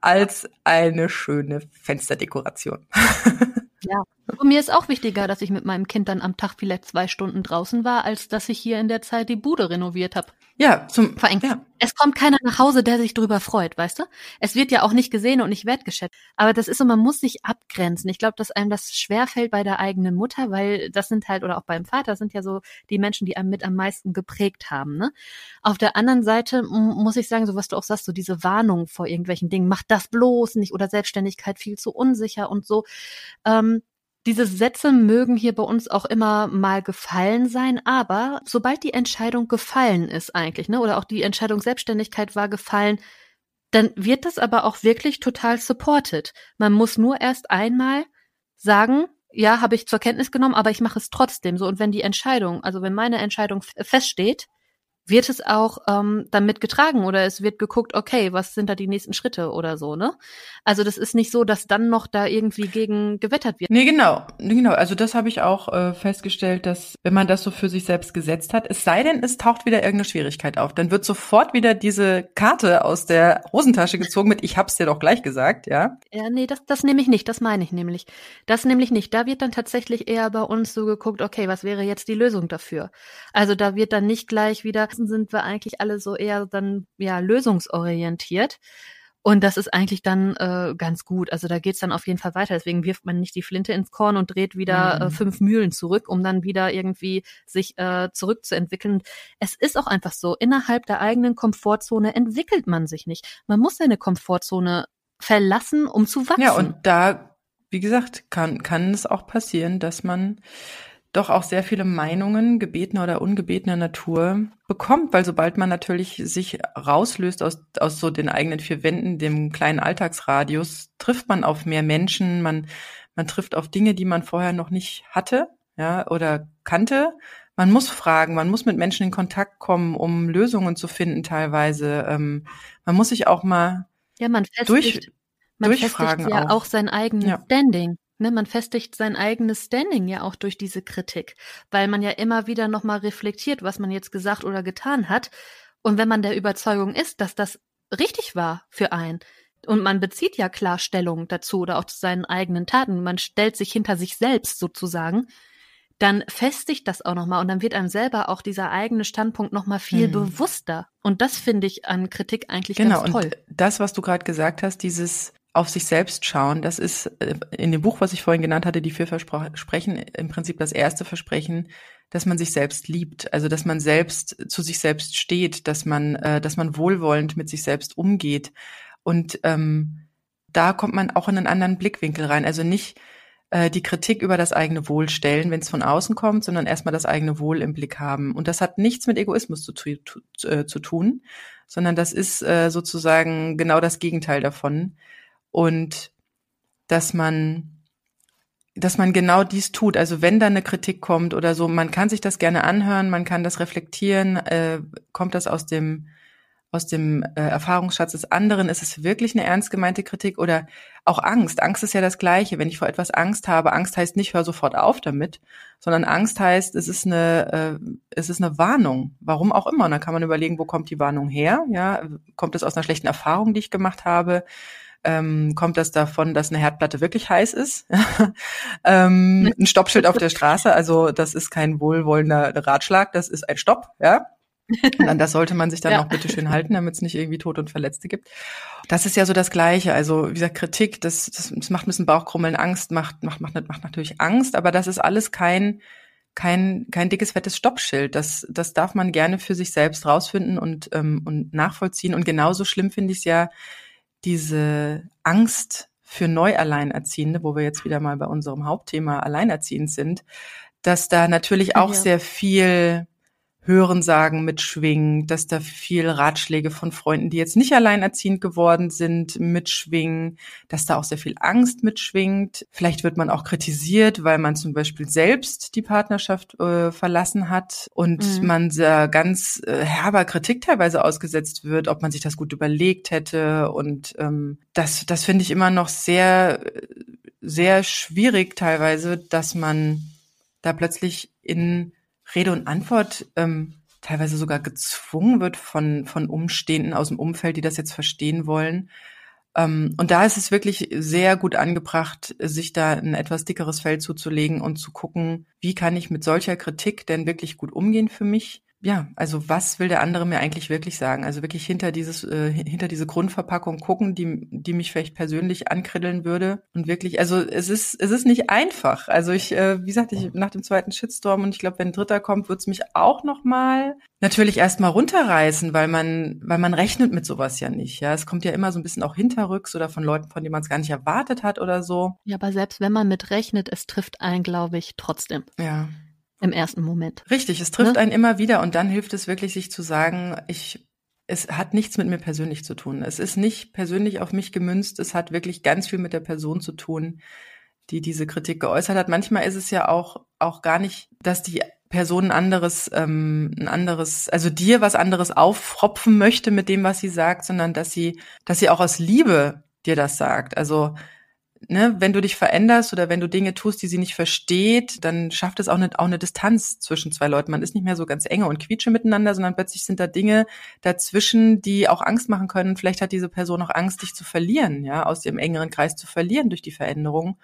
als eine schöne Fensterdekoration. [laughs] Ja. Und mir ist auch wichtiger, dass ich mit meinem Kind dann am Tag vielleicht zwei Stunden draußen war, als dass ich hier in der Zeit die Bude renoviert habe. Ja, zum Vor allem, ja. es kommt keiner nach Hause, der sich drüber freut, weißt du? Es wird ja auch nicht gesehen und nicht wertgeschätzt. Aber das ist so, man muss sich abgrenzen. Ich glaube, dass einem das schwerfällt bei der eigenen Mutter, weil das sind halt, oder auch beim Vater, sind ja so die Menschen, die einem mit am meisten geprägt haben. Ne? Auf der anderen Seite muss ich sagen, so was du auch sagst, so diese Warnung vor irgendwelchen Dingen, mach das bloß nicht oder Selbstständigkeit viel zu unsicher und so. Ähm, diese Sätze mögen hier bei uns auch immer mal gefallen sein, aber sobald die Entscheidung gefallen ist eigentlich, ne, oder auch die Entscheidung Selbstständigkeit war gefallen, dann wird das aber auch wirklich total supported. Man muss nur erst einmal sagen, ja, habe ich zur Kenntnis genommen, aber ich mache es trotzdem so. Und wenn die Entscheidung, also wenn meine Entscheidung feststeht, wird es auch ähm, damit getragen oder es wird geguckt, okay, was sind da die nächsten Schritte oder so, ne? Also das ist nicht so, dass dann noch da irgendwie gegen gewettert wird. Nee, genau, genau. Also das habe ich auch äh, festgestellt, dass wenn man das so für sich selbst gesetzt hat, es sei denn, es taucht wieder irgendeine Schwierigkeit auf, dann wird sofort wieder diese Karte aus der Hosentasche gezogen mit, ich hab's dir doch gleich gesagt, ja? Ja, nee, das, das nehme ich nicht, das meine ich nämlich. Das nämlich nicht. Da wird dann tatsächlich eher bei uns so geguckt, okay, was wäre jetzt die Lösung dafür? Also da wird dann nicht gleich wieder sind wir eigentlich alle so eher dann ja lösungsorientiert. Und das ist eigentlich dann äh, ganz gut. Also da geht's dann auf jeden Fall weiter. Deswegen wirft man nicht die Flinte ins Korn und dreht wieder äh, mhm. äh, fünf Mühlen zurück, um dann wieder irgendwie sich äh, zurückzuentwickeln. Es ist auch einfach so, innerhalb der eigenen Komfortzone entwickelt man sich nicht. Man muss seine Komfortzone verlassen, um zu wachsen. Ja, und da, wie gesagt, kann, kann es auch passieren, dass man doch auch sehr viele Meinungen gebetener oder ungebetener Natur bekommt, weil sobald man natürlich sich rauslöst aus, aus so den eigenen vier Wänden, dem kleinen Alltagsradius, trifft man auf mehr Menschen, man, man trifft auf Dinge, die man vorher noch nicht hatte, ja, oder kannte. Man muss fragen, man muss mit Menschen in Kontakt kommen, um Lösungen zu finden teilweise. Ähm, man muss sich auch mal ja, man festigt, durch, man durchfragen festigt ja auch. auch sein eigenes ja. Standing. Ne, man festigt sein eigenes Standing ja auch durch diese Kritik, weil man ja immer wieder nochmal reflektiert, was man jetzt gesagt oder getan hat. Und wenn man der Überzeugung ist, dass das richtig war für einen, und man bezieht ja klar Stellung dazu oder auch zu seinen eigenen Taten, man stellt sich hinter sich selbst sozusagen, dann festigt das auch nochmal und dann wird einem selber auch dieser eigene Standpunkt nochmal viel hm. bewusster. Und das finde ich an Kritik eigentlich genau, ganz toll. Genau, und das, was du gerade gesagt hast, dieses auf sich selbst schauen. Das ist äh, in dem Buch, was ich vorhin genannt hatte, die vier Versprechen, im Prinzip das erste Versprechen, dass man sich selbst liebt, also dass man selbst zu sich selbst steht, dass man, äh, dass man wohlwollend mit sich selbst umgeht. Und ähm, da kommt man auch in einen anderen Blickwinkel rein. Also nicht äh, die Kritik über das eigene Wohl stellen, wenn es von außen kommt, sondern erstmal das eigene Wohl im Blick haben. Und das hat nichts mit Egoismus zu, zu, äh, zu tun, sondern das ist äh, sozusagen genau das Gegenteil davon und dass man dass man genau dies tut. Also wenn da eine Kritik kommt oder so, man kann sich das gerne anhören, man kann das reflektieren. Äh, kommt das aus dem aus dem äh, Erfahrungsschatz des anderen? Ist es wirklich eine ernst gemeinte Kritik oder auch Angst? Angst ist ja das Gleiche. Wenn ich vor etwas Angst habe, Angst heißt nicht, hör sofort auf damit, sondern Angst heißt, es ist eine, äh, es ist eine Warnung. Warum auch immer. Und dann kann man überlegen, wo kommt die Warnung her? Ja, kommt es aus einer schlechten Erfahrung, die ich gemacht habe? Ähm, kommt das davon, dass eine Herdplatte wirklich heiß ist. [laughs] ähm, ein Stoppschild auf der Straße, also das ist kein wohlwollender Ratschlag, das ist ein Stopp, ja. Und an das sollte man sich [laughs] dann ja. auch bitte schön halten, damit es nicht irgendwie Tote und Verletzte gibt. Das ist ja so das Gleiche. Also, wie gesagt, Kritik, das, das, das macht ein bisschen Bauchkrummeln, Angst, macht, macht, macht, macht natürlich Angst, aber das ist alles kein, kein, kein dickes, fettes Stoppschild. Das, das darf man gerne für sich selbst rausfinden und, ähm, und nachvollziehen. Und genauso schlimm finde ich es ja, diese Angst für Neualleinerziehende, wo wir jetzt wieder mal bei unserem Hauptthema Alleinerziehend sind, dass da natürlich auch ja. sehr viel Hörensagen mitschwingen, dass da viel Ratschläge von Freunden, die jetzt nicht alleinerziehend geworden sind, mitschwingen, dass da auch sehr viel Angst mitschwingt. Vielleicht wird man auch kritisiert, weil man zum Beispiel selbst die Partnerschaft äh, verlassen hat und mhm. man sehr ganz äh, herber Kritik teilweise ausgesetzt wird, ob man sich das gut überlegt hätte. Und ähm, das, das finde ich immer noch sehr, sehr schwierig teilweise, dass man da plötzlich in Rede und Antwort ähm, teilweise sogar gezwungen wird von, von Umstehenden aus dem Umfeld, die das jetzt verstehen wollen. Ähm, und da ist es wirklich sehr gut angebracht, sich da ein etwas dickeres Feld zuzulegen und zu gucken, wie kann ich mit solcher Kritik denn wirklich gut umgehen für mich ja, also was will der andere mir eigentlich wirklich sagen? Also wirklich hinter dieses, äh, hinter diese Grundverpackung gucken, die, die mich vielleicht persönlich ankriddeln würde. Und wirklich, also es ist, es ist nicht einfach. Also ich, äh, wie gesagt, ich nach dem zweiten Shitstorm und ich glaube, wenn ein dritter kommt, wird es mich auch nochmal natürlich erstmal runterreißen, weil man, weil man rechnet mit sowas ja nicht. Ja, es kommt ja immer so ein bisschen auch hinterrücks oder von Leuten, von denen man es gar nicht erwartet hat oder so. Ja, aber selbst wenn man mit rechnet, es trifft einen, glaube ich, trotzdem. Ja im ersten Moment. Richtig, es trifft ne? einen immer wieder und dann hilft es wirklich, sich zu sagen, ich, es hat nichts mit mir persönlich zu tun. Es ist nicht persönlich auf mich gemünzt, es hat wirklich ganz viel mit der Person zu tun, die diese Kritik geäußert hat. Manchmal ist es ja auch, auch gar nicht, dass die Person ein anderes, ähm, ein anderes, also dir was anderes auffropfen möchte mit dem, was sie sagt, sondern dass sie, dass sie auch aus Liebe dir das sagt. Also ne, wenn du dich veränderst oder wenn du Dinge tust, die sie nicht versteht, dann schafft es auch eine, auch eine Distanz zwischen zwei Leuten. Man ist nicht mehr so ganz enge und quietsche miteinander, sondern plötzlich sind da Dinge dazwischen, die auch Angst machen können. Vielleicht hat diese Person auch Angst, dich zu verlieren, ja, aus dem engeren Kreis zu verlieren durch die Veränderung.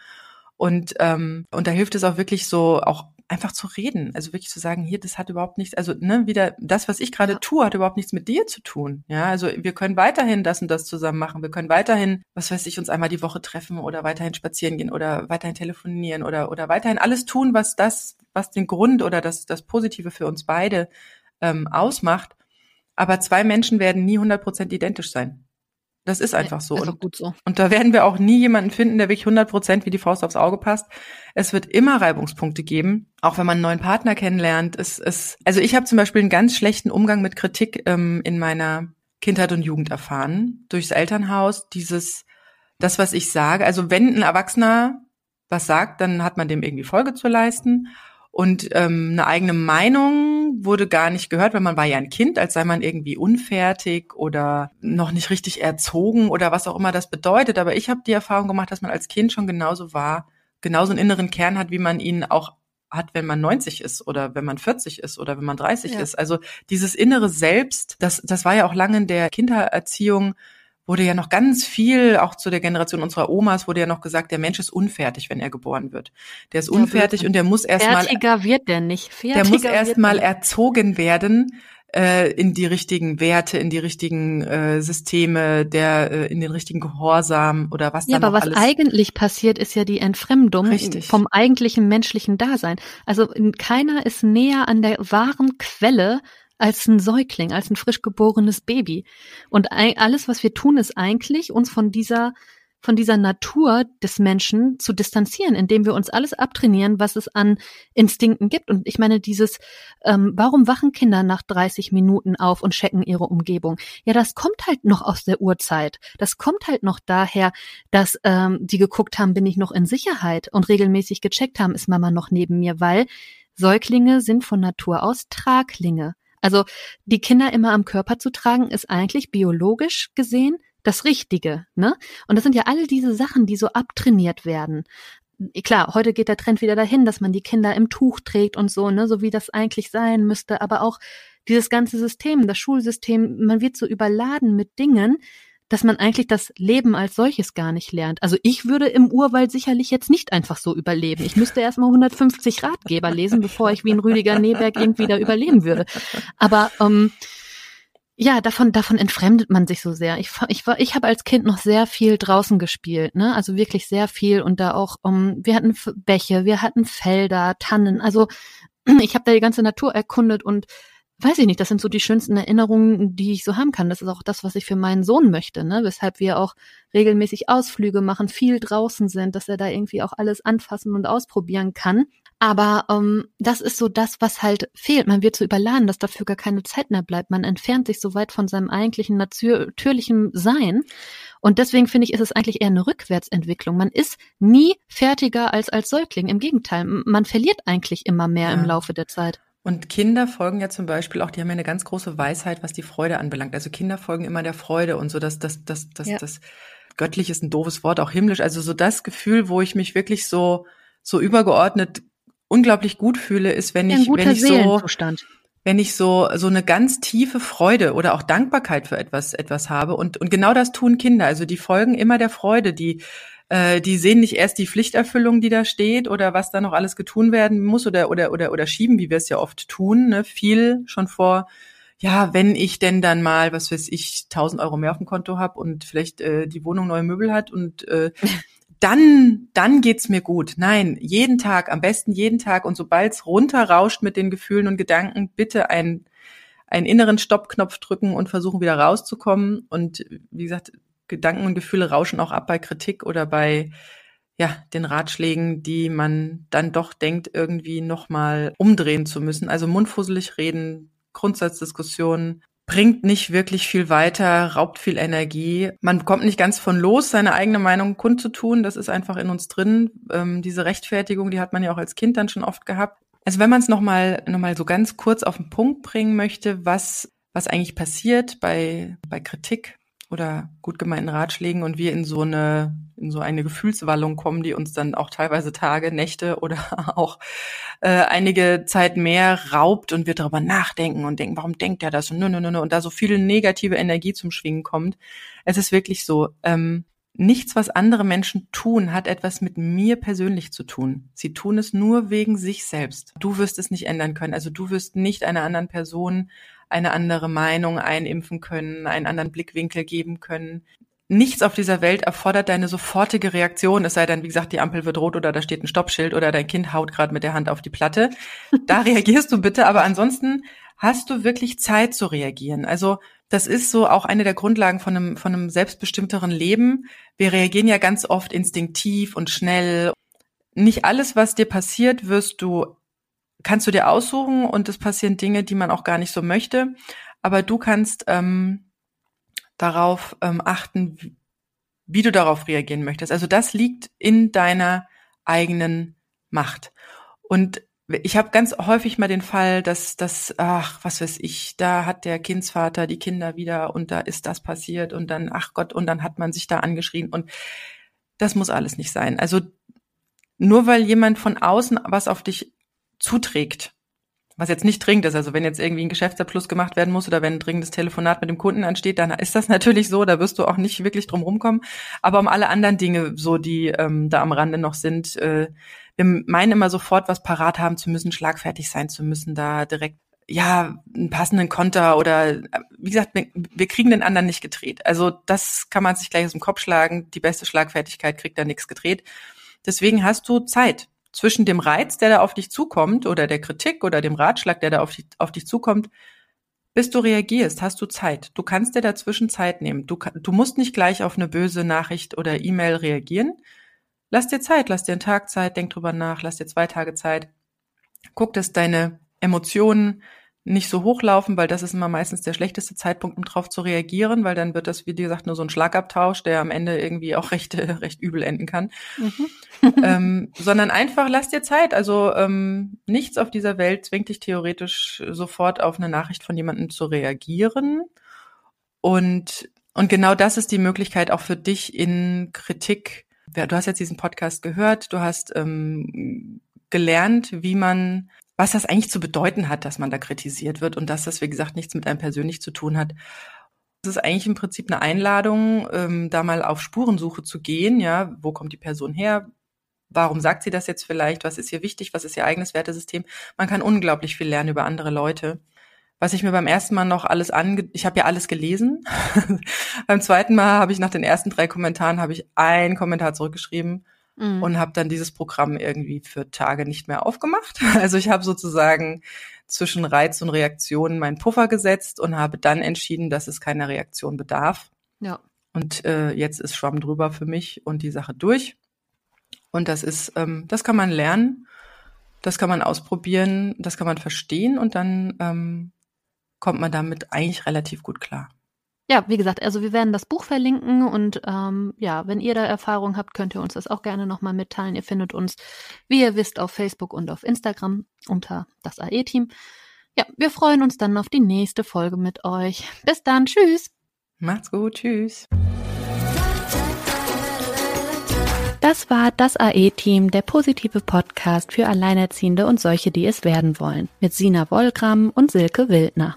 Und, ähm, und da hilft es auch wirklich so, auch einfach zu reden. Also wirklich zu sagen, hier, das hat überhaupt nichts, also ne, wieder, das, was ich gerade ja. tue, hat überhaupt nichts mit dir zu tun. Ja, also wir können weiterhin das und das zusammen machen. Wir können weiterhin, was weiß ich, uns einmal die Woche treffen oder weiterhin spazieren gehen oder weiterhin telefonieren oder, oder weiterhin alles tun, was das, was den Grund oder das, das Positive für uns beide ähm, ausmacht. Aber zwei Menschen werden nie 100 Prozent identisch sein. Das ist einfach so. Und, gut so. Und da werden wir auch nie jemanden finden, der wirklich 100 Prozent wie die Faust aufs Auge passt. Es wird immer Reibungspunkte geben, auch wenn man einen neuen Partner kennenlernt. Es, es, also ich habe zum Beispiel einen ganz schlechten Umgang mit Kritik ähm, in meiner Kindheit und Jugend erfahren. Durchs Elternhaus, dieses, das, was ich sage. Also wenn ein Erwachsener was sagt, dann hat man dem irgendwie Folge zu leisten. Und ähm, eine eigene Meinung wurde gar nicht gehört, weil man war ja ein Kind, als sei man irgendwie unfertig oder noch nicht richtig erzogen oder was auch immer das bedeutet. Aber ich habe die Erfahrung gemacht, dass man als Kind schon genauso war, genauso einen inneren Kern hat, wie man ihn auch hat, wenn man 90 ist oder wenn man 40 ist oder wenn man 30 ja. ist. Also dieses innere Selbst, das, das war ja auch lange in der Kindererziehung wurde ja noch ganz viel, auch zu der Generation unserer Omas, wurde ja noch gesagt, der Mensch ist unfertig, wenn er geboren wird. Der ist unfertig ja, und der muss erstmal. Fertiger wird der nicht. Fertiger der muss erstmal erzogen werden äh, in die richtigen Werte, in die richtigen äh, Systeme, der äh, in den richtigen Gehorsam oder was ja, da aber was eigentlich passiert, ist ja die Entfremdung Richtig. vom eigentlichen menschlichen Dasein. Also keiner ist näher an der wahren Quelle als ein Säugling, als ein frisch geborenes Baby. Und alles, was wir tun, ist eigentlich, uns von dieser von dieser Natur des Menschen zu distanzieren, indem wir uns alles abtrainieren, was es an Instinkten gibt. Und ich meine, dieses, ähm, warum wachen Kinder nach 30 Minuten auf und checken ihre Umgebung? Ja, das kommt halt noch aus der Urzeit. Das kommt halt noch daher, dass ähm, die geguckt haben, bin ich noch in Sicherheit und regelmäßig gecheckt haben, ist Mama noch neben mir, weil Säuglinge sind von Natur aus Traglinge. Also die Kinder immer am Körper zu tragen, ist eigentlich biologisch gesehen das Richtige. Ne? Und das sind ja all diese Sachen, die so abtrainiert werden. Klar, heute geht der Trend wieder dahin, dass man die Kinder im Tuch trägt und so, ne, so wie das eigentlich sein müsste. Aber auch dieses ganze System, das Schulsystem, man wird so überladen mit Dingen, dass man eigentlich das Leben als solches gar nicht lernt. Also ich würde im Urwald sicherlich jetzt nicht einfach so überleben. Ich müsste erstmal 150 Ratgeber lesen, bevor ich wie ein Rüdiger Neberg irgendwie da überleben würde. Aber ähm, ja, davon, davon entfremdet man sich so sehr. Ich, ich, war, ich habe als Kind noch sehr viel draußen gespielt, ne? Also wirklich sehr viel und da auch, um, wir hatten Bäche, wir hatten Felder, Tannen. Also [clears throat] ich habe da die ganze Natur erkundet und weiß ich nicht, das sind so die schönsten Erinnerungen, die ich so haben kann. Das ist auch das, was ich für meinen Sohn möchte, ne? Weshalb wir auch regelmäßig Ausflüge machen, viel draußen sind, dass er da irgendwie auch alles anfassen und ausprobieren kann. Aber ähm, das ist so das, was halt fehlt. Man wird so überladen, dass dafür gar keine Zeit mehr bleibt. Man entfernt sich so weit von seinem eigentlichen natürlichen Sein. Und deswegen finde ich, ist es eigentlich eher eine Rückwärtsentwicklung. Man ist nie fertiger als als Säugling. Im Gegenteil, man verliert eigentlich immer mehr ja. im Laufe der Zeit. Und Kinder folgen ja zum Beispiel auch, die haben ja eine ganz große Weisheit, was die Freude anbelangt. Also Kinder folgen immer der Freude und so, dass das, das, das, ja. das göttlich ist ein doofes Wort, auch himmlisch. Also so das Gefühl, wo ich mich wirklich so, so übergeordnet unglaublich gut fühle, ist, wenn ich, wenn ich so, wenn ich so, so eine ganz tiefe Freude oder auch Dankbarkeit für etwas, etwas habe. Und, und genau das tun Kinder. Also die folgen immer der Freude, die, äh, die sehen nicht erst die Pflichterfüllung, die da steht oder was da noch alles getun werden muss oder oder oder oder schieben, wie wir es ja oft tun, ne, viel schon vor. Ja, wenn ich denn dann mal, was weiß ich, 1000 Euro mehr auf dem Konto habe und vielleicht äh, die Wohnung neue Möbel hat und äh, [laughs] dann, dann geht's mir gut. Nein, jeden Tag, am besten jeden Tag. Und sobald's runterrauscht mit den Gefühlen und Gedanken, bitte einen, einen inneren Stoppknopf drücken und versuchen wieder rauszukommen. Und wie gesagt, Gedanken und Gefühle rauschen auch ab bei Kritik oder bei ja, den Ratschlägen, die man dann doch denkt, irgendwie nochmal umdrehen zu müssen. Also mundfusselig reden, Grundsatzdiskussionen, bringt nicht wirklich viel weiter, raubt viel Energie. Man kommt nicht ganz von los, seine eigene Meinung kundzutun. Das ist einfach in uns drin. Ähm, diese Rechtfertigung, die hat man ja auch als Kind dann schon oft gehabt. Also wenn man es nochmal noch mal so ganz kurz auf den Punkt bringen möchte, was, was eigentlich passiert bei, bei Kritik oder gut gemeinten Ratschlägen und wir in so eine, in so eine Gefühlswallung kommen, die uns dann auch teilweise Tage, Nächte oder [laughs] auch äh, einige Zeit mehr raubt und wir darüber nachdenken und denken, warum denkt er das und nö, nö, nö, und da so viel negative Energie zum Schwingen kommt. Es ist wirklich so, ähm, nichts, was andere Menschen tun, hat etwas mit mir persönlich zu tun. Sie tun es nur wegen sich selbst. Du wirst es nicht ändern können. Also du wirst nicht einer anderen Person eine andere Meinung einimpfen können, einen anderen Blickwinkel geben können. Nichts auf dieser Welt erfordert deine sofortige Reaktion, es sei denn, wie gesagt, die Ampel wird rot oder da steht ein Stoppschild oder dein Kind haut gerade mit der Hand auf die Platte. Da [laughs] reagierst du bitte, aber ansonsten hast du wirklich Zeit zu reagieren. Also das ist so auch eine der Grundlagen von einem, von einem selbstbestimmteren Leben. Wir reagieren ja ganz oft instinktiv und schnell. Nicht alles, was dir passiert, wirst du, kannst du dir aussuchen und es passieren Dinge, die man auch gar nicht so möchte. Aber du kannst ähm, darauf ähm, achten, wie, du darauf reagieren möchtest. Also das liegt in deiner eigenen Macht. Und ich habe ganz häufig mal den Fall, dass das, ach, was weiß ich, da hat der Kindsvater die Kinder wieder und da ist das passiert und dann, ach Gott, und dann hat man sich da angeschrien und das muss alles nicht sein. Also nur weil jemand von außen was auf dich zuträgt, was jetzt nicht dringend ist, also wenn jetzt irgendwie ein Geschäftsabschluss gemacht werden muss oder wenn ein dringendes Telefonat mit dem Kunden ansteht, dann ist das [laughs] natürlich so, da wirst du auch nicht wirklich drum rumkommen. Aber um alle anderen Dinge, so die ähm, da am Rande noch sind, äh, wir meinen immer sofort, was parat haben zu müssen, schlagfertig sein zu müssen, da direkt ja, einen passenden Konter oder wie gesagt, wir kriegen den anderen nicht gedreht. Also das kann man sich gleich aus dem Kopf schlagen. Die beste Schlagfertigkeit kriegt da nichts gedreht. Deswegen hast du Zeit zwischen dem Reiz, der da auf dich zukommt oder der Kritik oder dem Ratschlag, der da auf dich, auf dich zukommt, bis du reagierst, hast du Zeit. Du kannst dir dazwischen Zeit nehmen. Du, du musst nicht gleich auf eine böse Nachricht oder E-Mail reagieren, Lass dir Zeit, lass dir einen Tag Zeit, denk drüber nach, lass dir zwei Tage Zeit. Guck, dass deine Emotionen nicht so hochlaufen, weil das ist immer meistens der schlechteste Zeitpunkt, um drauf zu reagieren, weil dann wird das, wie gesagt, nur so ein Schlagabtausch, der am Ende irgendwie auch [laughs] recht, recht übel enden kann. Mhm. ähm, sondern einfach lass dir Zeit. Also ähm, nichts auf dieser Welt zwingt dich theoretisch sofort auf eine Nachricht von jemandem zu reagieren. Und, und genau das ist die Möglichkeit auch für dich in Kritik du hast jetzt diesen Podcast gehört, du hast ähm, gelernt, wie man, was das eigentlich zu bedeuten hat, dass man da kritisiert wird und dass das, wie gesagt, nichts mit einem persönlich zu tun hat. Es ist eigentlich im Prinzip eine Einladung, ähm, da mal auf Spurensuche zu gehen. Ja, wo kommt die Person her? Warum sagt sie das jetzt vielleicht? Was ist ihr wichtig? Was ist ihr eigenes Wertesystem? Man kann unglaublich viel lernen über andere Leute was ich mir beim ersten Mal noch alles ange, ich habe ja alles gelesen. [laughs] beim zweiten Mal habe ich nach den ersten drei Kommentaren habe ich einen Kommentar zurückgeschrieben mhm. und habe dann dieses Programm irgendwie für Tage nicht mehr aufgemacht. [laughs] Also ich habe sozusagen zwischen Reiz und Reaktion meinen Puffer gesetzt und habe dann entschieden, dass es keine Reaktion bedarf. Ja. Und äh, jetzt ist Schwamm drüber für mich und die Sache durch. Und das ist, ähm, das kann man lernen, das kann man ausprobieren, das kann man verstehen und dann ähm, kommt man damit eigentlich relativ gut klar. Ja, wie gesagt, also wir werden das Buch verlinken und ähm, ja, wenn ihr da Erfahrung habt, könnt ihr uns das auch gerne nochmal mitteilen. Ihr findet uns, wie ihr wisst, auf Facebook und auf Instagram unter das AE-Team. Ja, wir freuen uns dann auf die nächste Folge mit euch. Bis dann, tschüss. Macht's gut, tschüss. Das war das AE-Team, der positive Podcast für Alleinerziehende und solche, die es werden wollen, mit Sina Wollgramm und Silke Wildner.